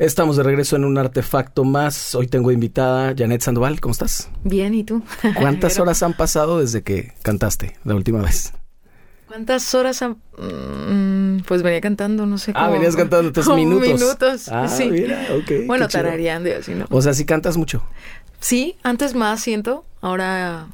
Estamos de regreso en un artefacto más. Hoy tengo invitada Janet Sandoval. ¿Cómo estás? Bien, ¿y tú? ¿Cuántas horas han pasado desde que cantaste la última vez? ¿Cuántas horas han...? Mm, pues venía cantando, no sé Ah, venías cantando tres Como minutos. minutos, Ah, sí. mira. Bueno, tarareando y así, ¿no? O sea, sí cantas mucho. Sí, antes más siento, ahora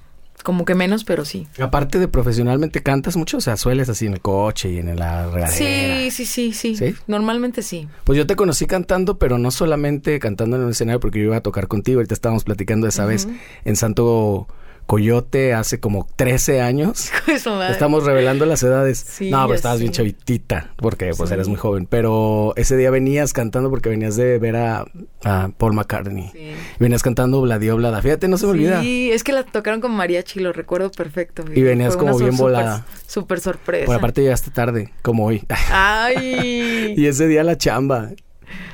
como que menos, pero sí. Aparte de profesionalmente, ¿cantas mucho? O sea, sueles así en el coche y en la regadera. Sí, sí, sí, sí, ¿Sí? Normalmente sí. Pues yo te conocí cantando, pero no solamente cantando en un escenario, porque yo iba a tocar contigo. Ahorita estábamos platicando esa vez en Santo Coyote hace como 13 años. Eso. Estamos revelando las edades. Sí, no, pero estabas bien chavitita, porque pues Sí. eres muy joven. Pero ese día venías cantando porque venías de ver a, a Paul McCartney. Venías cantando Bladio Blada. Fíjate, no se me olvida. Sí, es que la tocaron con mariachi, lo recuerdo perfecto. Y venías fue como bien volada. Súper sorpresa. Por aparte llegaste tarde, como hoy. Ay, y ese día la chamba.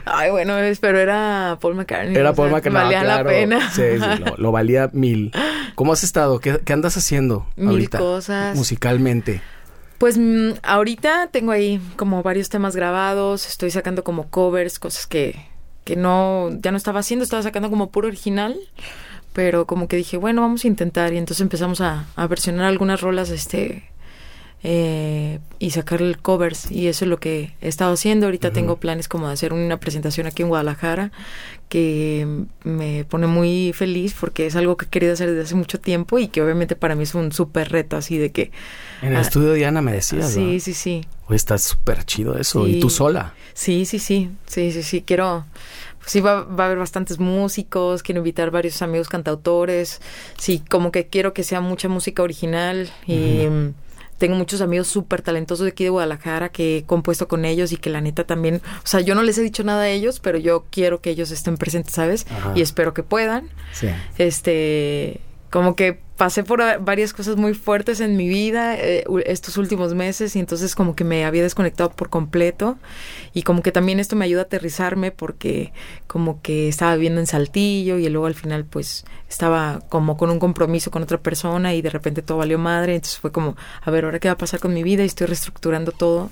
Ay, bueno, pero era Paul McCartney. Era Paul McCartney. Valía claro. la pena. Sí, sí, lo, lo valía mil. ¿Cómo has estado? ¿Qué, qué andas haciendo Mil ahorita? cosas. Musicalmente. Pues mm, ahorita tengo ahí como varios temas grabados, estoy sacando como covers, cosas que, que no, ya no estaba haciendo, estaba sacando como puro original, pero como que dije, bueno, vamos a intentar y entonces empezamos a, a versionar algunas rolas, este, eh, y sacar el covers y eso es lo que he estado haciendo. Ahorita tengo planes como de hacer una presentación aquí en Guadalajara que me pone muy feliz porque es algo que he querido hacer desde hace mucho tiempo y que obviamente para mí es un súper reto así de que... En el Ah, estudio Diana me decías, Sí, ¿no? sí, sí. Oye, está súper chido eso. Y tú sola. Sí, sí, sí, sí, sí, sí, quiero, sí, va, va a haber bastantes músicos, quiero invitar varios amigos cantautores, sí, como que quiero que sea mucha música original y tengo muchos amigos súper talentosos de aquí de Guadalajara que he compuesto con ellos y que la neta también, o sea, yo no les he dicho nada a ellos, pero yo quiero que ellos estén presentes, ¿sabes? Ajá. Y espero que puedan Sí. este como que pasé por varias cosas muy fuertes en mi vida eh, estos últimos meses y entonces como que me había desconectado por completo y como que también esto me ayuda a aterrizarme porque como que estaba viviendo en Saltillo y luego al final pues estaba como con un compromiso con otra persona y de repente todo valió madre entonces fue como a ver ahora qué va a pasar con mi vida y estoy reestructurando todo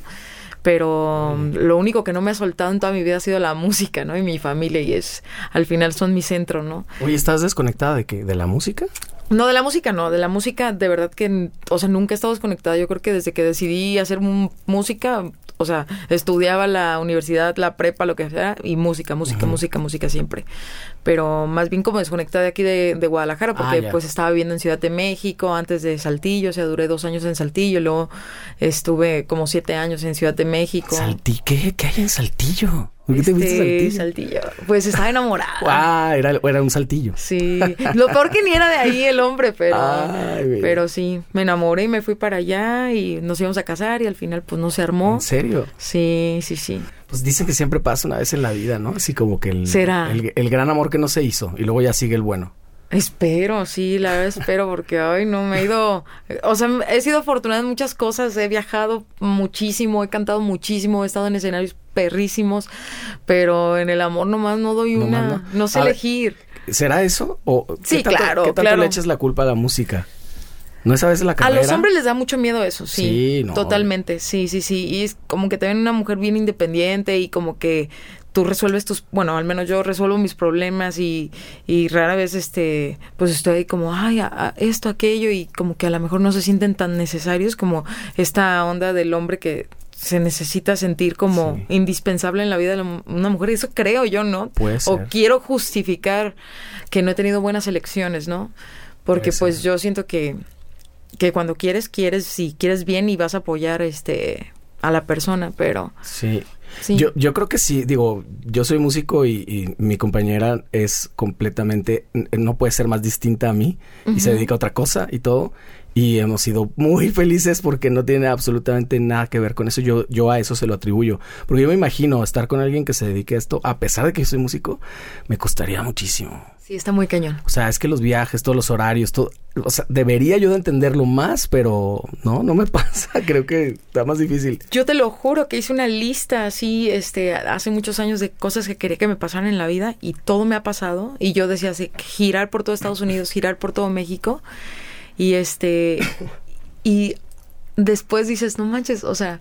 pero mm, lo único que no me ha soltado en toda mi vida ha sido la música, ¿no? Y mi familia y es al final son mi centro, ¿no? Oye, ¿estás desconectada de qué? ¿De la música? No, de la música no, de la música de verdad que, o sea, nunca he estado desconectada. Yo creo que desde que decidí hacer música, o sea, estudiaba la universidad, la prepa, lo que sea, y música, música, música, música siempre. Pero más bien como desconectada de aquí de, de Guadalajara, porque Ah, ya. pues estaba viviendo en Ciudad de México, antes de Saltillo, o sea, duré dos años en Saltillo, luego estuve como siete años en Ciudad de México. Salti ¿qué? ¿Qué hay en Saltillo? ¿Por qué te Este, viste Saltillo? Saltillo. Pues estaba enamorada. Ah, era, era un saltillo. Sí, lo peor que ni era de ahí el hombre, pero, Ay, pero sí, me enamoré y me fui para allá y nos íbamos a casar y al final pues no se armó. ¿En serio? Sí, sí, sí. Pues dicen que siempre pasa una vez en la vida, ¿no? Así como que el, ¿Será? el, el gran amor que no se hizo y luego ya sigue el bueno. Espero, sí, la verdad espero porque ay no me he ido, o sea, he sido afortunada en muchas cosas, he viajado muchísimo, he cantado muchísimo, he estado en escenarios perrísimos, pero en el amor nomás no doy Nomás una, no. no, sé A ver, elegir. ¿Será eso? ¿O Sí, qué tanto- claro, ¿Qué tanto claro. le echas la culpa a la música? ¿No es a veces la A carrera? los hombres les da mucho miedo eso, sí. Sí, no. Totalmente, sí, sí, sí. Y es como que te ven una mujer bien independiente y como que tú resuelves tus, bueno, al menos yo resuelvo mis problemas y, y rara vez, este, pues estoy ahí como, ay, a- a esto, aquello y como que a lo mejor no se sienten tan necesarios como esta onda del hombre que se necesita sentir como Sí. indispensable en la vida de la una mujer. Eso creo yo, ¿no? Puede O ser. quiero justificar que no he tenido buenas elecciones, ¿no? Porque Puede pues ser. yo siento que que cuando quieres, quieres, si quieres bien y vas a apoyar este a la persona, pero Sí. sí. Yo, yo creo que sí, digo, yo soy músico y, y mi compañera es completamente, no puede ser más distinta a mí y se dedica a otra cosa y todo. Y hemos sido muy felices porque no tiene absolutamente nada que ver con eso. Yo, yo a eso se lo atribuyo. Porque yo me imagino estar con alguien que se dedique a esto, a pesar de que yo soy músico, me costaría muchísimo. Sí, está muy cañón. O sea, es que los viajes, todos los horarios, todo, o sea, debería yo de entenderlo más, pero no, no me pasa. Creo que está más difícil. Yo te lo juro que hice una lista así, este, hace muchos años de cosas que quería que me pasaran en la vida y todo me ha pasado. Y yo decía así, girar por todo Estados Unidos, girar por todo México. Y este, y después dices, no manches, o sea,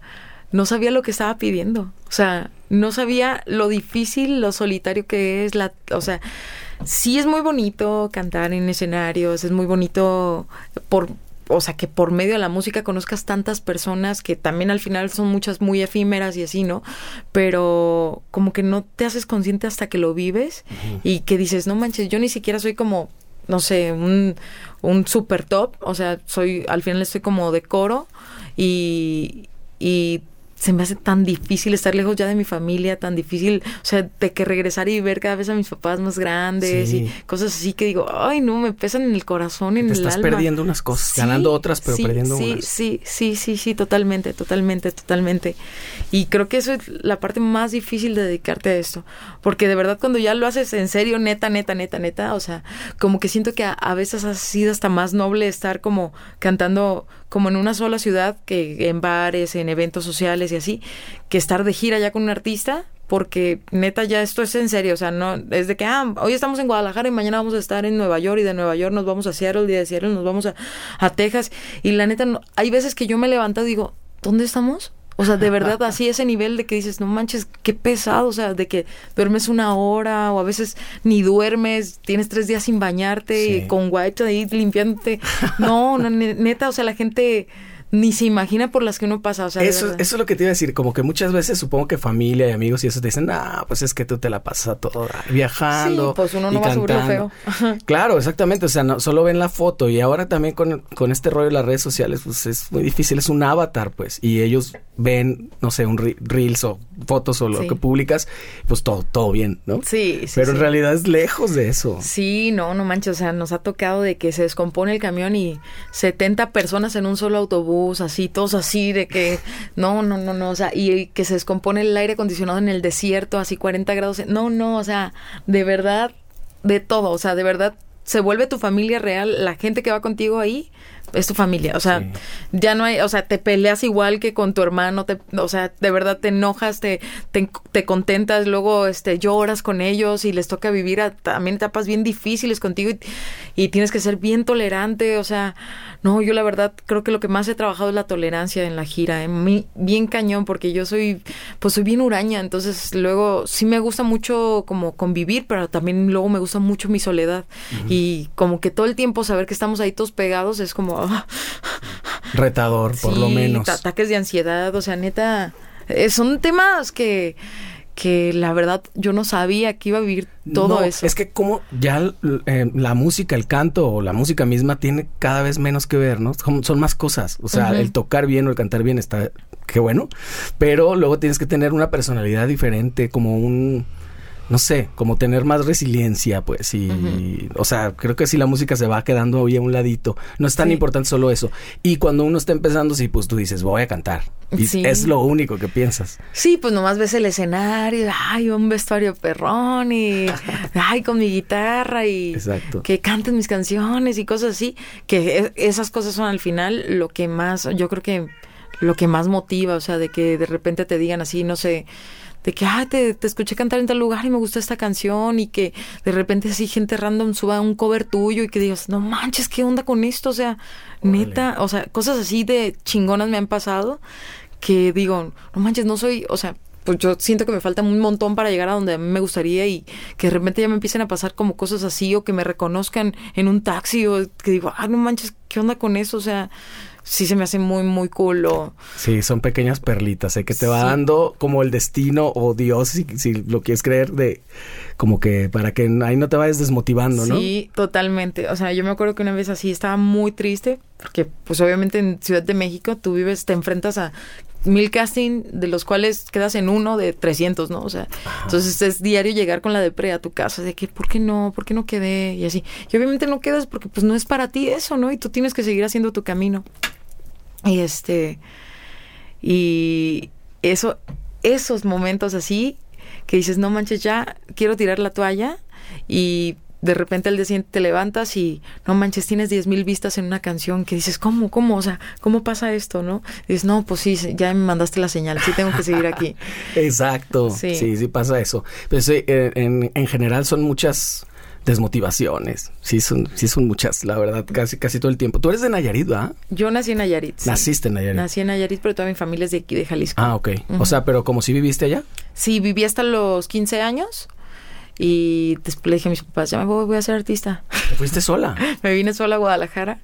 no sabía lo que estaba pidiendo. O sea, no sabía lo difícil, lo solitario que es la, o sea, sí es muy bonito cantar en escenarios, es muy bonito por o sea, que por medio de la música conozcas tantas personas que también al final son muchas muy efímeras y así, ¿no? Pero como que no te haces consciente hasta que lo vives y que dices, no manches, yo ni siquiera soy como, no sé, un, un super top, o sea, soy, al final estoy como de coro y, y se me hace tan difícil estar lejos ya de mi familia, tan difícil, o sea, de que regresar y ver cada vez a mis papás más grandes y cosas así que digo, ay, no, me pesan en el corazón, en el alma. Estás perdiendo unas cosas, ganando otras, pero perdiendo sí, unas. Sí, sí, sí, sí, totalmente, totalmente, totalmente. Y creo que eso es la parte más difícil de dedicarte a esto, porque de verdad cuando ya lo haces en serio, neta, neta, neta, neta, o sea, como que siento que a, a veces ha sido hasta más noble estar como cantando como en una sola ciudad, que en bares, en eventos sociales y así, que estar de gira ya con un artista, porque neta ya esto es en serio, o sea, no es de que, ah, hoy estamos en Guadalajara y mañana vamos a estar en Nueva York y de Nueva York nos vamos a Seattle y de Seattle nos vamos a, a Texas y la neta, hay veces que yo me levanto y digo, ¿dónde estamos? O sea, de verdad, así ese nivel de que dices, no manches, qué pesado, o sea, de que duermes una hora o a veces ni duermes, tienes tres días sin bañarte y con white ahí limpiándote. No, no, neta, o sea, la gente ni se imagina por las que uno pasa. O sea, eso, eso es lo que te iba a decir. Como que muchas veces supongo que familia y amigos y eso te dicen, ah, pues es que tú te la pasas todo viajando. Sí, pues uno no va a subir feo. Claro, exactamente. O sea, no, solo ven la foto y ahora también con, con este rollo de las redes sociales, pues es muy difícil. Es un avatar, pues. Y ellos ven, no sé, un reels o fotos o lo que publicas, pues todo, todo bien, ¿no? Sí, sí. Pero en realidad es lejos de eso. Sí, no, no manches. O sea, nos ha tocado de que se descompone el camión y 70 personas en un solo autobús así, todos así, de que no, no, no, no, o sea, y que se descompone el aire acondicionado en el desierto, así 40 grados. No, no, o sea, de verdad, de todo, o sea, de verdad se vuelve tu familia real, la gente que va contigo ahí es tu familia, o sea, ya no hay, o sea, te peleas igual que con tu hermano, te, o sea, de verdad te enojas, te, te, contentas, luego este lloras con ellos y les toca vivir también etapas bien difíciles contigo y, tienes que ser bien tolerante, o sea, no, yo la verdad creo que lo que más he trabajado es la tolerancia en la gira, en mí, bien cañón, porque yo soy, pues soy bien huraña, entonces luego sí me gusta mucho como convivir, pero también luego me gusta mucho mi soledad. Y como que todo el tiempo saber que estamos ahí todos pegados es como Retador, por lo menos. Ataques de ansiedad, o sea, neta, eh, son temas que que la verdad yo no sabía que iba a vivir todo eso. Es que como ya eh, la música, el canto o la música misma tiene cada vez menos que ver, ¿no? Son, más cosas. O sea, el tocar bien o el cantar bien está, qué bueno, pero luego tienes que tener una personalidad diferente, como un no sé, como tener más resiliencia, pues, y, o sea, creo que si la música se va quedando ahí a un ladito, no es tan importante solo eso. Y cuando uno está empezando, sí, pues tú dices, voy a cantar. Y es lo único que piensas. Sí, pues nomás ves el escenario, ay, un vestuario perrón y, ay, con mi guitarra y Exacto. que canten mis canciones y cosas así, que e, esas cosas son al final lo que más, yo creo que lo que más motiva, o sea, de que de repente te digan así, no sé, de que, ah, te, te, escuché cantar en tal lugar y me gustó esta canción y que de repente así gente random suba un cover tuyo y que digas, no manches, ¿qué onda con esto? O sea, neta, o sea, cosas así de chingonas me han pasado que digo, no manches, no soy, o sea, pues yo siento que me falta un montón para llegar a donde a mí me gustaría y que de repente ya me empiecen a pasar como cosas así o que me reconozcan en un taxi o que digo, ah, no manches, ¿qué onda con eso? O sea, sí se me hace muy, muy cool. Sí, son pequeñas perlitas, ¿eh? que te va dando como el destino o Dios, si, si, lo quieres creer, de como que para que ahí no te vayas desmotivando, ¿no? Sí, totalmente. O sea, yo me acuerdo que una vez así estaba muy triste, porque pues obviamente en Ciudad de México tú vives, te enfrentas a mil casting, de los cuales quedas en uno de 300, ¿no? O sea, entonces es diario llegar con la depre a tu casa, de que, ¿por qué no? ¿Por qué no quedé? Y así. Y obviamente no quedas porque pues no es para ti eso, ¿no? Y tú tienes que seguir haciendo tu camino. Y este, y eso, esos momentos así, que dices, no manches, ya quiero tirar la toalla y de repente al día siguiente te levantas y no manches, tienes diez mil vistas en una canción que dices, ¿cómo? ¿Cómo? O sea, ¿cómo pasa esto? ¿No? dices, no, pues sí, ya me mandaste la señal, sí tengo que seguir aquí. Exacto. Sí. sí, pasa eso. Pues en, en general son muchas desmotivaciones. Sí son, sí son muchas, la verdad, casi, casi todo el tiempo. Tú eres de Nayarit, ¿verdad? Yo nací en Nayarit. sí. Naciste en Nayarit. Nací en Nayarit, pero toda mi familia es de aquí, de Jalisco. Ah, ok. O sea, pero como si viviste allá. Sí, viví hasta los 15 años y después le dije a mis papás, ya me voy, voy a ser artista. Te fuiste sola. me vine sola a Guadalajara,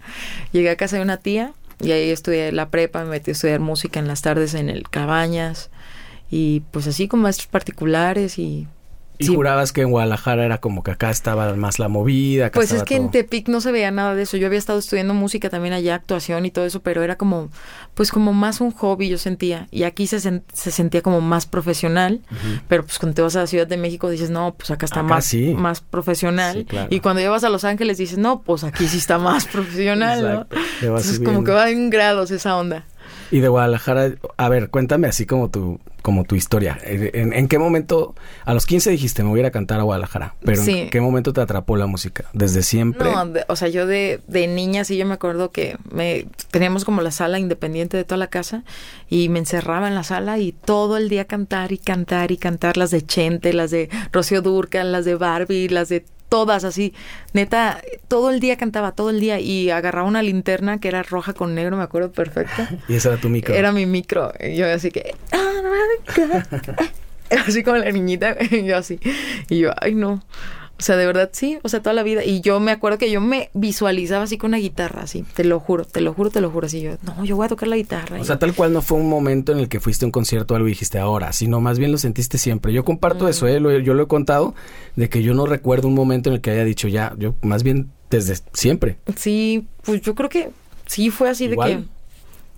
llegué a casa de una tía y ahí estudié la prepa, me metí a estudiar música en las tardes en el Cabañas y pues así con maestros particulares y... Y sí. jurabas que en Guadalajara era como que acá estaba más la movida. acá Pues es que en. Tepic no se veía nada de eso. Yo había estado estudiando música también allá, actuación y todo eso, pero era como, pues como más un hobby yo sentía. Y aquí se, sen- se sentía como más profesional, pero pues cuando te vas a la Ciudad de México dices, no, pues acá está Acá más, sí. más profesional. Sí, claro. Y cuando llevas a Los Ángeles dices, no, pues aquí sí está más profesional, Entonces como que va en grados esa onda. Y de Guadalajara, a ver, cuéntame así como tu, como tu historia. ¿En, en qué momento, a los 15 dijiste, me voy a ir a cantar a Guadalajara? Pero Sí. ¿en qué momento te atrapó la música? ¿Desde siempre? No, de- o sea, yo de, de niña sí yo me acuerdo que me teníamos como la sala independiente de toda la casa y me encerraba en la sala y todo el día cantar y cantar y cantar las de Chente, las de Rocío Durcal, las de Barbie, las de todas así. Neta, todo el día cantaba, todo el día y agarraba una linterna que era roja con negro, me acuerdo perfecto. Y ese era tu micro. Era mi micro. Y yo así que... Así como la niñita. y yo así. Y yo, ay, no. O sea, de verdad sí. O sea, toda la vida. Y yo me acuerdo que yo me visualizaba así con una guitarra, así. Te lo juro, te lo juro, te lo juro. Así yo, no, yo voy a tocar la guitarra. O Y sea, tal cual no fue un momento en el que fuiste a un concierto o algo y dijiste ahora, sino más bien lo sentiste siempre. Yo comparto eso, ¿eh? Lo- yo lo he contado, de que yo no recuerdo un momento en el que haya dicho ya, yo más bien desde siempre. Sí, pues yo creo que sí fue así Igual. de que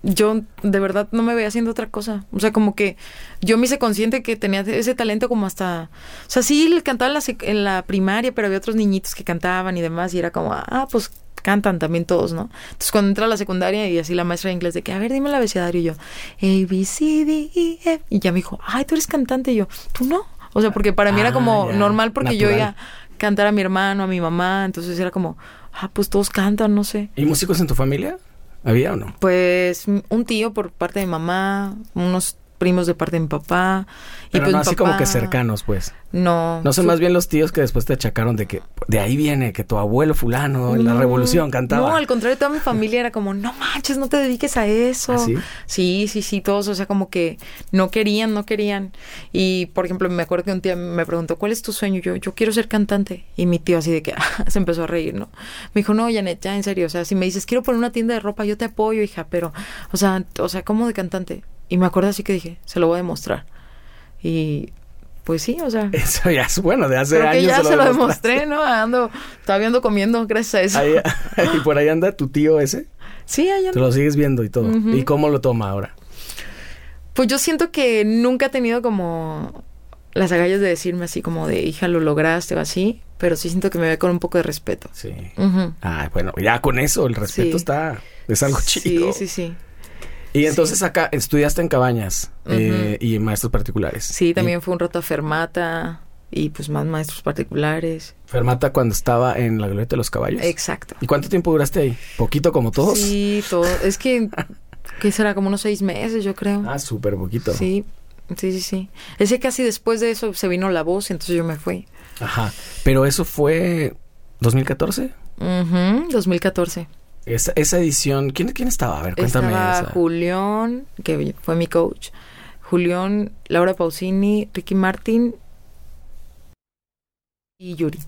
yo de verdad no me veía haciendo otra cosa. O sea, como que yo me hice consciente que tenía ese talento como hasta... O sea, sí, le cantaba en la, en la primaria, pero había otros niñitos que cantaban y demás y era como, ah, pues cantan también todos, ¿no? Entonces cuando entra a la secundaria y así la maestra de inglés de que, a ver, dime el abecedario y yo, A, B, C, D, E, F. Y ya me dijo, ay, tú eres cantante y yo, tú no. O sea, porque para mí era Ah, como ya, normal porque yo iba a cantar a mi hermano, a mi mamá, entonces era como, ah, pues todos cantan, no sé. ¿Y músicos en tu familia? ¿Había o no? Pues un tío por parte de mamá, unos primos de parte de mi papá. Y Pero pues no así papá- como que cercanos, pues. No. No son más bien los tíos que después te achacaron de que de ahí viene que tu abuelo fulano en la revolución cantaba. No, al contrario, toda mi familia era como, no manches, no te dediques a eso. ¿Ah, sí? Sí, sí, sí, todos, o sea, como que no querían, no querían. Y, por ejemplo, me acuerdo que un día me preguntó, ¿cuál es tu sueño? Yo, yo quiero ser cantante. Y mi tío así de que se empezó a reír, ¿no? Me dijo, no, Janet, ya en serio, o sea, si me dices, quiero poner una tienda de ropa, yo te apoyo, hija, pero, o sea, o sea, ¿cómo de cantante? Y me acuerdo así que dije, se lo voy a demostrar. Y, pues sí, o sea... Eso ya es bueno, de hace Creo que años. ya se lo demostré, ¿no? Ando, todavía ando comiendo gracias a eso. Ahí- y por ahí anda tu tío ese. Sí, ahí Te ando. lo sigues viendo y todo. ¿Y cómo lo toma ahora? Pues yo siento que nunca he tenido como las agallas de decirme así como de hija, lo lograste o así, pero sí siento que me ve con un poco de respeto. Sí. Ujú. Ah, bueno, ya con eso el respeto Sí. está es algo chido. Sí, sí, sí. Y entonces acá estudiaste en Cabañas eh, y maestros particulares. Sí, también fue un rato a Fermata y pues más maestros particulares. Fermata cuando estaba en la glorieta de los caballos. Exacto. ¿Y cuánto tiempo duraste ahí? ¿Poquito como todos? Sí, todo. Es que, que será como unos seis meses, yo creo. Ah, súper poquito. Sí, sí, sí, sí. Ese casi después de eso se vino la voz, entonces yo me fui. Ajá. Pero eso fue 2014. Ujú, 2014. Esa, esa edición, ¿quién, ¿quién estaba? A ver, cuéntame. Estaba esa. Julián, que fue mi coach. Julián, Laura Pausini, Ricky Martin y Yuri.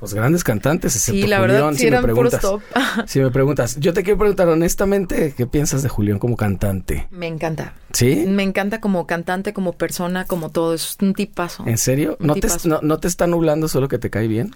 Los grandes cantantes, excepto Sí, la Julián, verdad, sí si me preguntas. top. Si me preguntas, yo te quiero preguntar honestamente, ¿qué piensas de Julián como cantante? Me encanta. ¿Sí? Me encanta como cantante, como persona, como todo. Es un tipazo. ¿En serio? ¿No te, no, no te está nublando solo que te cae bien?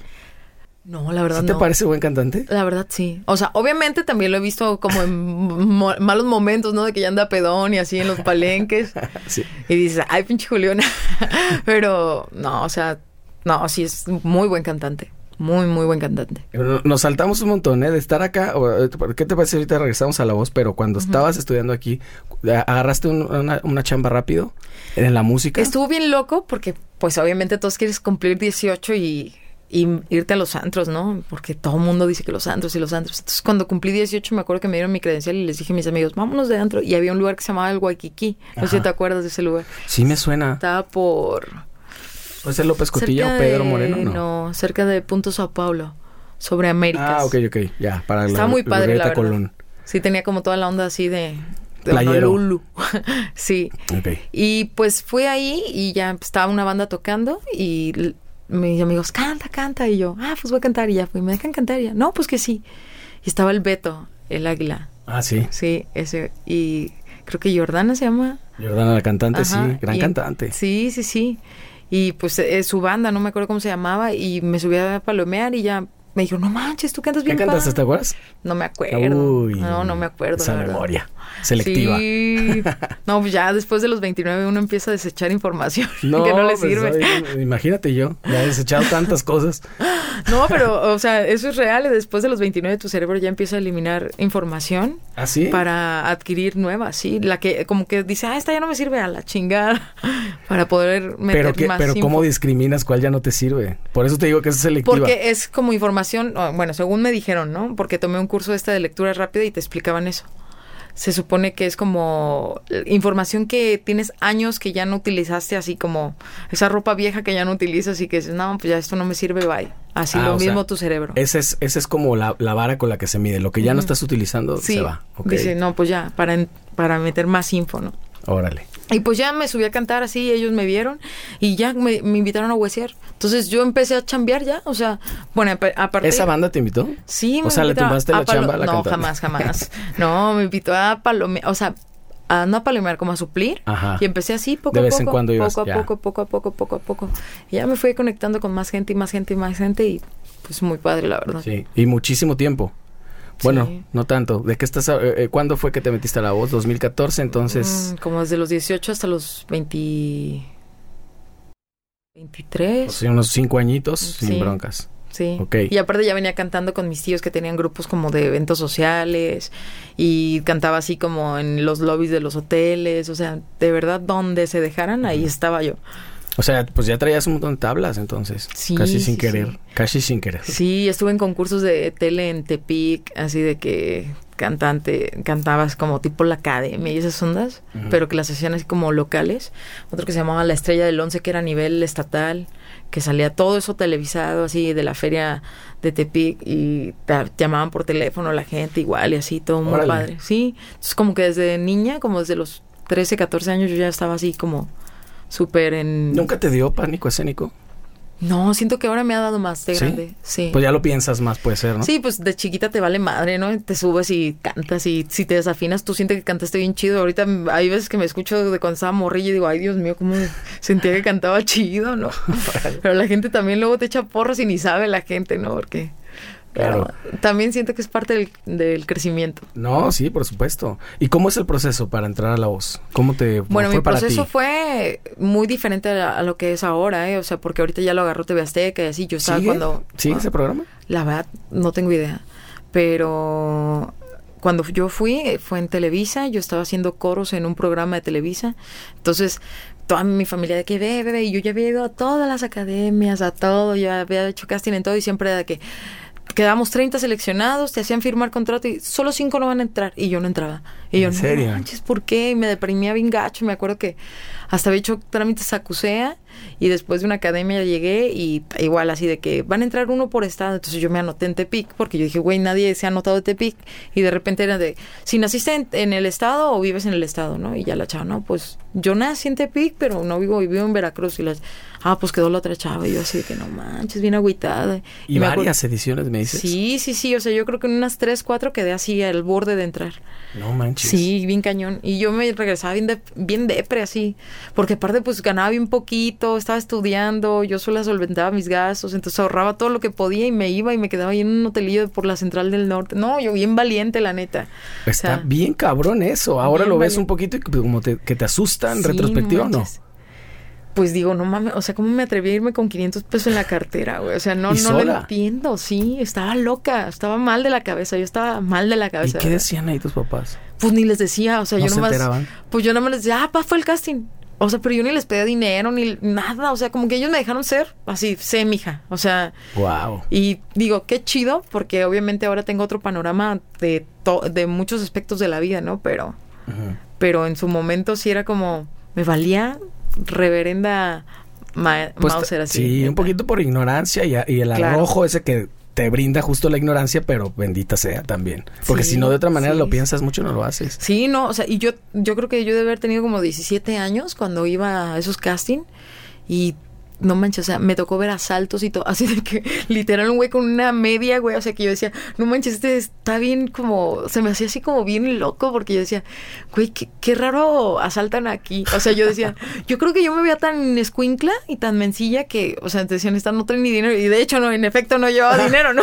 No, la verdad ¿Sí te no. parece buen cantante? La verdad sí. O sea, obviamente también lo he visto como en mo- malos momentos, ¿no? De que ya anda pedón y así en los palenques. Sí. Y dices, ay, pinche Julián. Pero no, o sea, no, sí es muy buen cantante. Muy, muy buen cantante. Nos saltamos un montón, ¿eh? De estar acá. o, eh, ¿Qué te parece ahorita regresamos a la voz? Pero cuando estabas estudiando aquí, ¿agarraste un- una, una chamba rápido en la música? Estuvo bien loco porque, pues, obviamente todos quieres cumplir 18 y, y irte a los antros, ¿no? Porque todo el mundo dice que los antros y los antros. Entonces, cuando cumplí 18, me acuerdo que me dieron mi credencial y les dije a mis amigos, vámonos de antro. Y había un lugar que se llamaba el Waikiki. No sé si te acuerdas de ese lugar. Sí me suena. Estaba por ¿Puede ser López Cotilla o Pedro Moreno? No. no, cerca de Punto Sao Paulo, sobre América. Ah, ok, ok, ya, para Está la, muy padre, la verdad. Colón. Sí, tenía como toda la onda así de... de Playero. Honolulu. sí. Ok. Y pues fui ahí y ya estaba una banda tocando y mis amigos, canta, canta. Y yo, ah, pues voy a cantar. Y ya fui, ¿me dejan cantar? Y ya, no, pues que sí. Y estaba el Beto, el águila. Ah, sí. Sí, ese. Y creo que Jordana se llama. Jordana la cantante, Ajá, sí, gran y- cantante. Sí, sí, sí. Y pues eh, su banda, no me acuerdo cómo se llamaba. Y me subí a palomear y ya me dijo, no manches, tú cantas ¿Qué bien. cantaste, padre". te acuerdas? No me acuerdo. Uy, no, no me acuerdo. Esa la memoria selectiva. Sí. No, pues ya después de los 29 uno empieza a desechar información que no le pues, sirve. imagínate yo, ya he desechado tantas cosas. No, pero, o sea, eso es real. Después de los 29 tu cerebro ya empieza a eliminar información ¿Así? para adquirir nuevas, ¿sí? La que como que dice, ah, esta ya no me sirve a la chingada para poder meter Pero, que, más pero info. ¿cómo discriminas cuál ya no te sirve? Por eso te digo que es selectiva. Porque es como información, bueno, según me dijeron, ¿no? Porque tomé un curso este de lectura rápida y te explicaban eso. Se supone que es como eh, información que tienes años que ya no utilizaste, así como esa ropa vieja que ya no utilizas y que dices, no, pues ya esto no me sirve, bye. Así Ah, lo sea, mismo tu cerebro. Esa es, esa es como la, la vara con la que se mide. Lo que ya no estás utilizando sí, se va. Ok. dice, no, pues ya, para, para meter más info, ¿no? Órale. Y pues ya me subí a cantar así, ellos me vieron y ya me, me invitaron a huesear. Entonces yo empecé a chambear ya, o sea, bueno, apa- aparte... ¿Esa banda te invitó? Sí, O me sea, ¿le invitó a la chamba a la No, cantante? jamás, jamás. no, me invitó a palomear, o sea, a no a palomear, como a suplir. Ajá. Y empecé así poco De a vez poco. en cuando ibas, poco a poco, poco a poco, poco a poco. Y ya me fui conectando con más gente y más gente y más gente y pues muy padre, la verdad. Sí. Y muchísimo tiempo. Bueno, Sí. no tanto. ¿De qué estás? eh, eh, ¿Cuándo fue que te metiste a la voz? 2014, entonces. Mm, como desde los 18 hasta los 20... 23. o sea, unos cinco añitos sin broncas. Sí. Ok. Y aparte ya venía cantando con mis tíos que tenían grupos como de eventos sociales y cantaba así como en los lobbies de los hoteles, o sea, de verdad donde se dejaran ahí estaba yo. O sea, pues ya traías un montón de tablas entonces. Sí, Casi sin sí, querer. sí. Casi sin querer. Sí, estuve en concursos de tele en Tepic, así de que cantante, cantabas como tipo la academia y esas ondas, pero que las hacían así como locales. Otro que se llamaba La Estrella del Once, que era a nivel estatal, que salía todo eso televisado así de la feria de Tepic y te llamaban por teléfono la gente igual y así, todo muy padre. Sí, entonces como que desde niña, como desde los 13, 14 años yo ya estaba así como súper en... ¿Nunca te dio pánico escénico? No, siento que ahora me ha dado más de ¿Sí? grande. Sí. Pues ya lo piensas más, puede ser, ¿no? Sí, pues de chiquita te vale madre, ¿no? Te subes y cantas y si te desafinas tú sientes que cantaste bien chido. Ahorita hay veces que me escucho de cuando estaba morrilla y digo, ay Dios mío, cómo sentía que cantaba chido, ¿no? Pero la gente también luego te echa porras y ni sabe la gente, ¿no? Porque... Claro. pero también siento que es parte del, del crecimiento. No, sí, por supuesto. ¿Y cómo es el proceso para entrar a la voz? ¿Cómo te Bueno, fue mi para proceso ti? fue muy diferente a, a lo que es ahora, ¿eh? O sea, porque ahorita ya lo agarró TV Azteca y así. Yo estaba ¿Sigue? cuando... ¿Sigue ah, ese programa? La verdad, no tengo idea. Pero cuando yo fui, fue en Televisa, yo estaba haciendo coros en un programa de Televisa. Entonces, toda mi familia de que ve, ve, y yo ya había ido a todas las academias, a todo, ya había hecho casting en todo y siempre era de que quedamos 30 seleccionados, te hacían firmar contrato y solo 5 no van a entrar y yo no entraba. Y yo, ¿En serio? no manches, ¿por qué? Y me deprimía bien gacho, me acuerdo que hasta había hecho trámites a CUSEA y después de una academia llegué y igual así de que van a entrar uno por estado, entonces yo me anoté en Tepic porque yo dije, güey, nadie se ha anotado de Tepic y de repente era de, si naciste en, en el estado o vives en el estado, ¿no? Y ya la chava, no, pues yo nací en Tepic, pero no vivo, vivo en Veracruz y las, ah, pues quedó la otra chava y yo así de que no manches, bien agüitada. ¿Y, acuerdo- varias ediciones me dices? Sí, sí, sí, o sea, yo creo que en unas tres, cuatro quedé así al borde de entrar. No manches. Sí, bien cañón. Y yo me regresaba bien, de, bien depre así, porque aparte pues ganaba bien poquito, estaba estudiando, yo sola solventaba mis gastos, entonces ahorraba todo lo que podía y me iba y me quedaba ahí en un hotelillo por la Central del Norte. No, yo bien valiente, la neta. Está O sea, bien cabrón eso. Ahora lo ves valiente. un poquito y como te, que te asusta en sí, retrospectiva, ¿o ¿no? manches. Pues digo, no mames, o sea, ¿cómo me atreví a irme con 500 pesos en la cartera, güey? O sea, no, ¿Y no lo entiendo, sí, estaba loca, estaba mal de la cabeza, yo estaba mal de la ¿Y cabeza. qué ¿verdad? decían ahí tus papás? Pues ni les decía, o sea, ¿No yo se nomás. enteraban? Pues yo nomás les decía, ah, pa, fue el casting. O sea, pero yo ni les pedía dinero ni nada, o sea, como que ellos me dejaron ser así, sé, mija. O sea, Wow. y digo, qué chido, porque obviamente ahora tengo otro panorama de, to- de muchos aspectos de la vida, ¿no? Pero, pero en su momento sí era como, me valía reverenda Ma Pues, Mauser así. sí, un poquito por ignorancia y, y el Claro. arrojo ese que te brinda justo la ignorancia, pero bendita sea también. Porque Sí, si no, de otra manera sí, lo piensas mucho, no lo haces. Sí, no, o sea, y yo, yo creo que yo de haber tenido como 17 años cuando iba a esos casting y no manches, o sea, me tocó ver asaltos y todo, así de que literal un güey con una media, güey, o sea, que yo decía, no manches, este está bien como, se me hacía así como bien loco porque yo decía, güey, qué, qué raro asaltan aquí, o sea, yo decía, yo creo que yo me veía tan escuincla y tan mencilla que, o sea, te decían, esta no trae ni dinero y de hecho no, en efecto no llevaba dinero, ¿no?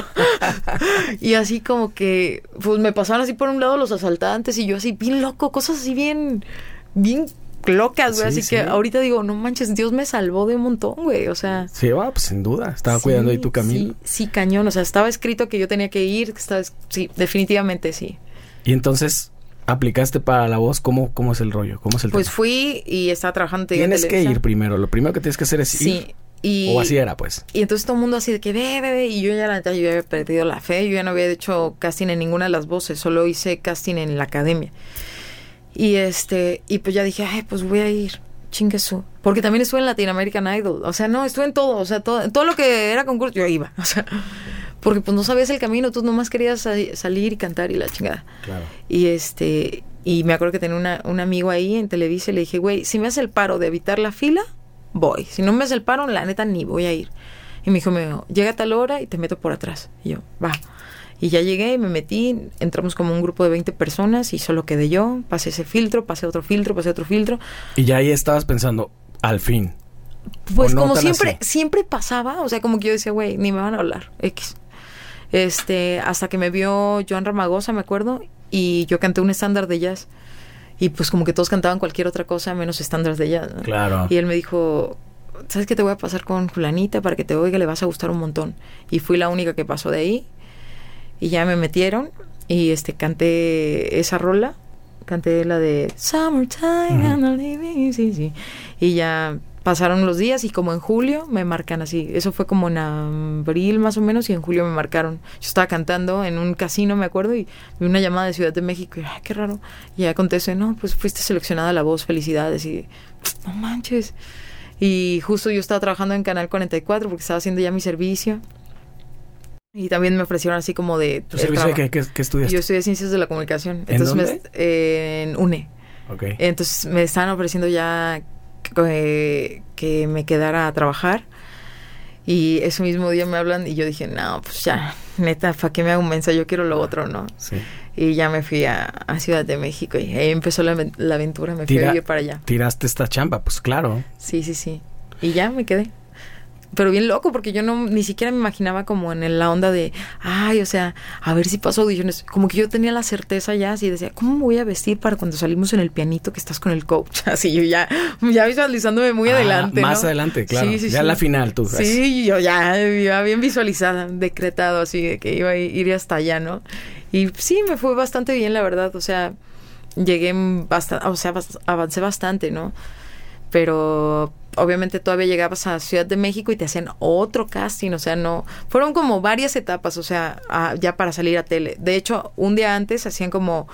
y así como que, pues me pasaban así por un lado los asaltantes y yo así bien loco, cosas así bien, bien locas, güey. Sí, así sí. que ahorita digo, no manches, Dios me salvó de un montón, güey. O sea. Sí, va, pues sin duda. Estaba sí, cuidando ahí tu camino. Sí, cañón. O sea, estaba escrito que yo tenía que ir. que estaba, es- sí, definitivamente sí. Y entonces, aplicaste para la voz. ¿Cómo, cómo es el rollo? ¿Cómo es el Pues tema? fui y estaba trabajando. Tienes que ir primero. Lo primero que tienes que hacer es ir. Sí. Y, O así era, pues. Y entonces todo el mundo así de que ve, ve, ve. Y yo ya la neta, yo ya había perdido la fe. Yo ya no había hecho casting en ninguna de las voces. Solo hice casting en la academia. Y este, y pues ya dije, ay, pues voy a ir. Chingue su. Porque también estuve en Latin American Idol. O sea, no, estuve en todo. O sea, todo, todo lo que era concurso, yo iba. O sea, porque pues no sabías el camino. Tú nomás querías sa- salir y cantar y la chingada. Claro. Y este, y me acuerdo que tenía una, un amigo ahí en Televisa y le dije, güey, si me hace el paro de evitar la fila, voy. Si no me hace el paro, la neta ni voy a ir. Y me dijo, me dijo, llega a tal hora y te meto por atrás. Y yo, va. Y ya llegué y me metí, entramos como un grupo de 20 personas y solo quedé yo, pasé ese filtro, pasé otro filtro, pasé otro filtro. Y ya ahí estabas pensando, al fin. Pues ¿O no como siempre, así? siempre pasaba, o sea, como que yo decía, güey, ni me van a hablar, X. Este, hasta que me vio Joan Ramagosa, me acuerdo, y yo canté un estándar de jazz. Y pues como que todos cantaban cualquier otra cosa menos estándares de jazz. ¿no? Claro. Y él me dijo, ¿sabes qué te voy a pasar con fulanita para que te oiga? Le vas a gustar un montón. Y fui la única que pasó de ahí. Y ya me metieron y este canté esa rola. Canté la de Summertime and I'm living easy", sí. Y ya pasaron los días y como en julio me marcan así. Eso fue como en abril más o menos y en julio me marcaron. Yo estaba cantando en un casino, me acuerdo, y vi una llamada de Ciudad de México y ay, qué raro. Y ya contesté, no, pues fuiste seleccionada a la voz, felicidades. Y no manches. Y justo yo estaba trabajando en Canal 44 porque estaba haciendo ya mi servicio. Y también me ofrecieron así como de... ¿Tu servicio de qué, estudiaste? Yo estudié Ciencias de la Comunicación. ¿En Entonces me dónde? eh, en UNE. Ok. Entonces me estaban ofreciendo ya que, que me quedara a trabajar. Y ese mismo día me hablan y yo dije, no, pues ya, neta, ¿para qué me hago un mensaje? Yo quiero lo otro, ¿no? Sí. Y ya me fui a, a Ciudad de México y ahí empezó la, la aventura, me fui a vivir para allá. Tiraste esta chamba, pues claro. Sí, sí, sí. Y ya me quedé. Pero bien loco, porque yo no ni siquiera me imaginaba como en la onda de, ay, o sea, a ver si paso audiciones. Como que yo tenía la certeza ya, así decía, ¿cómo me voy a vestir para cuando salimos en el pianito que estás con el coach? Así yo ya, ya visualizándome muy Ah, adelante. Más ¿no? adelante, claro. Sí, sí, ya sí. la final, tú. Sí, yo ya, ya bien visualizada, decretado así de que iba a ir hasta allá, ¿no? Y sí, me fue bastante bien, la verdad. O sea, llegué bastante, o sea, avancé bastante, ¿no? Pero obviamente todavía llegabas a Ciudad de México y te hacían otro casting, o sea, no, fueron como varias etapas, o sea, a- ya para salir a tele. De hecho, un día antes hacían como,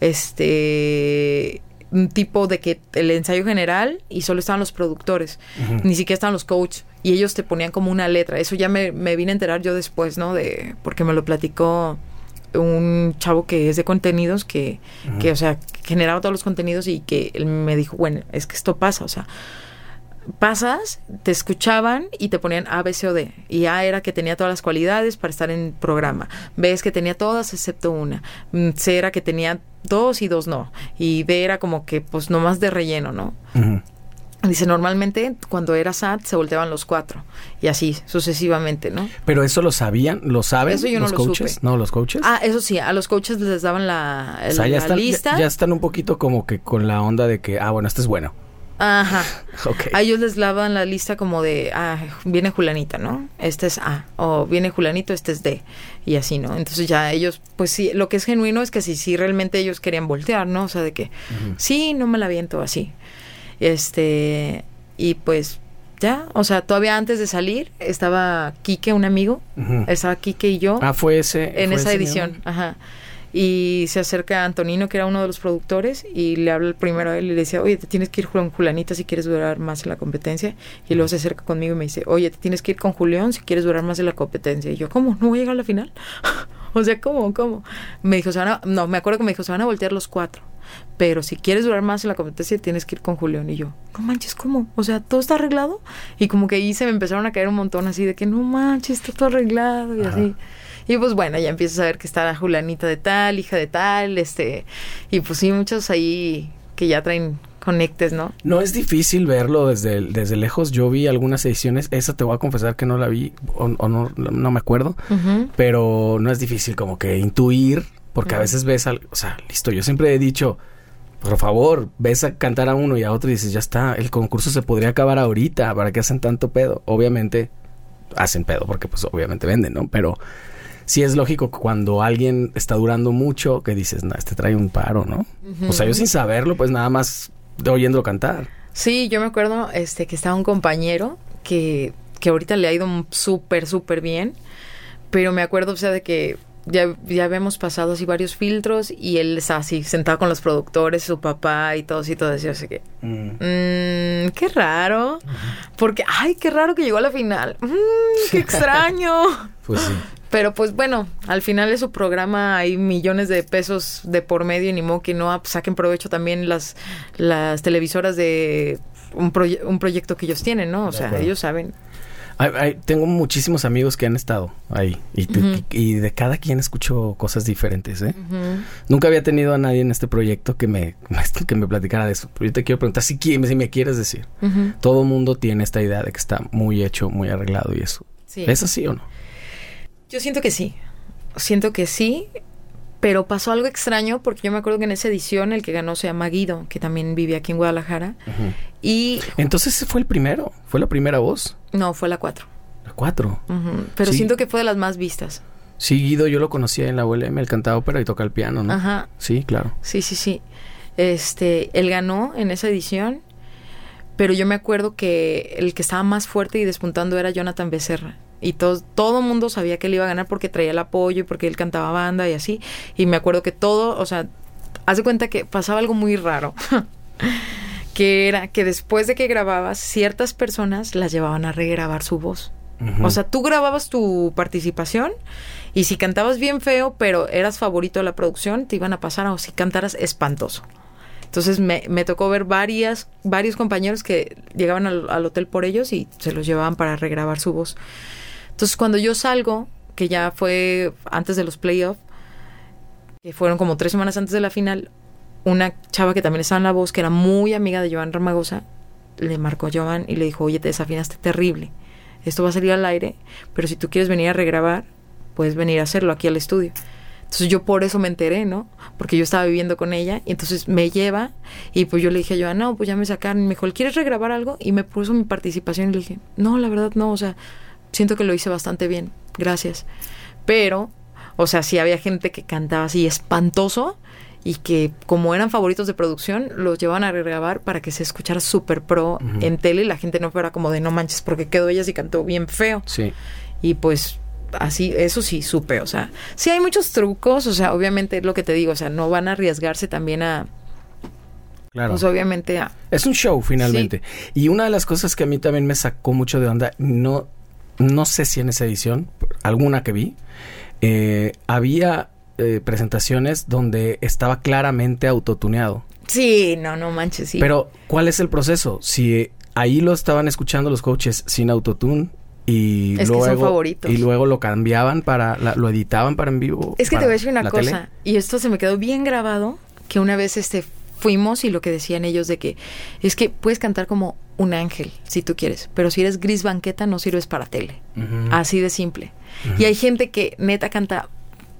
este, un tipo de que el ensayo general y solo estaban los productores, ni siquiera estaban los coaches y ellos te ponían como una letra. Eso ya me, me vine a enterar yo después, ¿no? De, porque me lo platicó un chavo que es de contenidos que, que, o sea, generaba todos los contenidos y que él me dijo, bueno, es que esto pasa, o sea, pasas, te escuchaban y te ponían A, B, C o D. Y A era que tenía todas las cualidades para estar en programa. B es que tenía todas excepto una. Mm, C era que tenía dos y dos no. Y D era como que pues nomás de relleno, ¿no? Dice, normalmente cuando era SAT se volteaban los cuatro. Y así sucesivamente, ¿no? Pero eso lo sabían, lo saben Eso yo no los lo coaches. supe. No, los coaches. Ah, eso sí, a los coaches les daban la, o sea, ya la están, ya- lista. ya están un poquito como que con la onda de que, ah, bueno, este es bueno. Ajá. Ok. A ellos les daban la lista como de, ah, viene Julanita, ¿no? Este es A. O viene Julanito, este es D. Y así, ¿no? Entonces ya ellos, pues sí, lo que es genuino es que si sí realmente ellos querían voltear, ¿no? O sea, de que, sí, no me la viento así. Este, y pues ya, o sea, todavía antes de salir estaba Quique, un amigo. Estaba Quique y yo Ah, fue ese. en fue esa ese edición. mismo. Ajá. Y se acerca a Antonino, que era uno de los productores, y le habla primero a él y le decía, oye, te tienes que ir con Julianita si quieres durar más en la competencia. Y luego se acerca conmigo y me dice, oye, te tienes que ir con Julián si quieres durar más en la competencia. Y yo, ¿cómo? ¿No voy a llegar a la final? o sea, ¿cómo? ¿Cómo? Me dijo, se van a, no, me acuerdo que me dijo, se van a voltear los cuatro. Pero si quieres durar más en la competencia, tienes que ir con Julián. Y yo, no manches, ¿cómo? O sea, ¿todo está arreglado? Y como que ahí se me empezaron a caer un montón así de que, no manches, está todo arreglado y así. Y pues bueno, ya empiezas a ver que está la Julianita de tal, hija de tal, este. Y pues sí, muchos ahí que ya traen conectes, ¿no? No es difícil verlo desde, desde lejos. Yo vi algunas ediciones, esa te voy a confesar que no la vi o, no, no me acuerdo, pero no es difícil como que intuir, porque a veces ves, al, o sea, listo, yo siempre he dicho, por favor, ves a cantar a uno y a otro y dices, ya está, el concurso se podría acabar ahorita, ¿para qué hacen tanto pedo? Obviamente hacen pedo porque pues obviamente venden, ¿no? Pero sí es lógico cuando alguien está durando mucho que dices, no, este trae un paro, ¿no? O sea, yo sin saberlo, pues nada más de oyéndolo cantar. Sí, yo me acuerdo este que estaba un compañero que, que ahorita le ha ido súper, súper bien, pero me acuerdo, o sea, de que ya, ya habíamos pasado así varios filtros y él está así sentado con los productores, su papá y todos y todo eso. Así que, mm. Mm, qué raro. Porque, ay, qué raro que llegó a la final. Mm, qué extraño. pues sí. Pero pues bueno, al final de su programa hay millones de pesos de por medio y ni modo que no saquen provecho también las, las televisoras de un, un proyecto que ellos tienen, ¿no? O sea, ellos saben. tengo muchísimos amigos que han estado ahí y, de cada quien escucho cosas diferentes. ¿eh? Nunca había tenido a nadie en este proyecto que me, que me platicara de eso. Pero yo te quiero preguntar si, si me quieres decir. Todo mundo tiene esta idea de que está muy hecho, muy arreglado y eso. ¿Es así o no? Yo siento que sí. Siento que sí. Pero pasó algo extraño porque yo me acuerdo que en esa edición el que ganó se llama Guido, que también vive aquí en Guadalajara. Y. Entonces fue el primero. ¿Fue la primera voz? No, fue la cuatro. La cuatro. Pero siento que fue de las más vistas. Sí, Guido yo lo conocía en la ULM, él cantaba ópera y toca el piano, ¿no? Ajá. Sí, claro. Sí, sí, sí. Este, él ganó en esa edición, pero yo me acuerdo que el que estaba más fuerte y despuntando era Jonathan Becerra y todo todo mundo sabía que él iba a ganar porque traía el apoyo y porque él cantaba banda y así. Y me acuerdo que todo, o sea, hace cuenta que pasaba algo muy raro. que era que después de que grababas, ciertas personas las llevaban a regrabar su voz. O sea, tú grababas tu participación y si cantabas bien feo, pero eras favorito de la producción, te iban a pasar o si cantaras espantoso. Entonces me, me, tocó ver varias, varios compañeros que llegaban al, al, hotel por ellos y se los llevaban para regrabar su voz. Entonces, cuando yo salgo, que ya fue antes de los playoffs, que fueron como tres semanas antes de la final, una chava que también estaba en la voz, que era muy amiga de Joan Ramagosa, le marcó a Joan y le dijo, oye, te desafinaste terrible. Esto va a salir al aire, pero si tú quieres venir a regrabar, puedes venir a hacerlo aquí al estudio. Entonces yo por eso me enteré, ¿no? Porque yo estaba viviendo con ella y entonces me lleva y pues yo le dije a Joan, no, pues ya me sacaron. Y me dijo, ¿quieres regrabar algo? Y me puso mi participación y le dije, no, la verdad no, o sea, siento que lo hice bastante bien, gracias. Pero, o sea, sí había gente que cantaba así espantoso y que como eran favoritos de producción, los llevaban a regrabar para que se escuchara súper pro en tele y la gente no fuera como de no manches porque quedó ella y cantó bien feo. Sí. Y pues así, eso sí supe, o sea, sí hay muchos trucos, o sea, obviamente es lo que te digo, o sea, no van a arriesgarse también a... Claro. Pues obviamente a... Es un show finalmente. Y una de las cosas que a mí también me sacó mucho de onda, no, no sé si en esa edición, alguna que vi, eh, había eh, presentaciones donde estaba claramente autotuneado. Sí, no, no manches, sí. Pero, ¿cuál es el proceso? Si ahí lo estaban escuchando los coaches sin autotune y luego y luego lo cambiaban para lo editaban para en vivo. Es que te voy a decir una cosa y esto se me quedó bien grabado que una vez este fuimos y lo que decían ellos de que es que puedes cantar como un ángel, si tú quieres, pero si eres gris banqueta no sirves para tele. Así de simple. Y hay gente que neta canta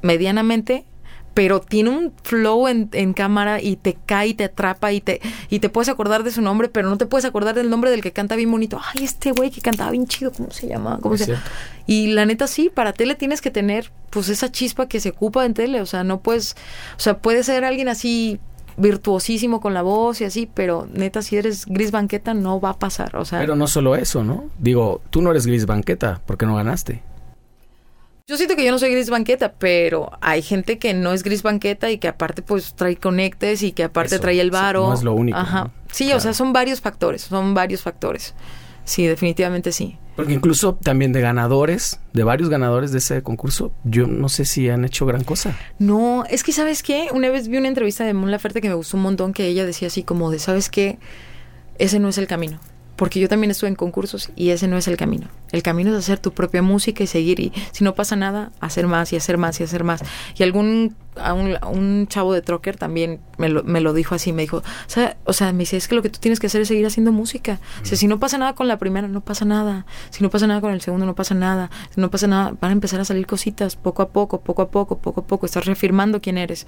medianamente, pero tiene un flow en, cámara y te cae y te atrapa y te, y te puedes acordar de su nombre, pero no te puedes acordar del nombre del que canta bien bonito. Ay, este güey que cantaba bien chido, ¿cómo se llama? ¿Cómo se Y la neta sí, para tele tienes que tener pues esa chispa que se ocupa en tele, o sea, no puedes, o sea, puede ser alguien así virtuosísimo con la voz y así, pero neta, si eres gris banqueta no va a pasar, o sea... Pero no solo eso, ¿no? Digo, tú no eres gris banqueta, porque no ganaste? Yo siento que yo no soy gris banqueta, pero hay gente que no es gris banqueta y que aparte pues trae conectes y que aparte Eso, trae el varo. no es lo único, Ajá. ¿no? Sí, Claro. o sea, son varios factores, son varios factores. Sí, definitivamente sí. Porque incluso también de ganadores, de varios ganadores de ese concurso, yo no sé si han hecho gran cosa. No, es que ¿sabes qué? Una vez vi una entrevista de Mon Laferte que me gustó un montón que ella decía así como de, ¿sabes qué? Ese no es el camino. Porque yo también estuve en concursos y ese no es el camino. El camino es hacer tu propia música y seguir. Y si no pasa nada, hacer más y hacer más y hacer más. Y algún, a un, chavo de Trocker también me lo, me lo dijo así. Me dijo, o sea, me dice, es que lo que tú tienes que hacer es seguir haciendo música. O sea, si no pasa nada con la primera, no pasa nada. Si no pasa nada con el segundo, no pasa nada. Si no pasa nada, van a empezar a salir cositas poco a poco, poco a poco, poco a poco. Estás reafirmando quién eres.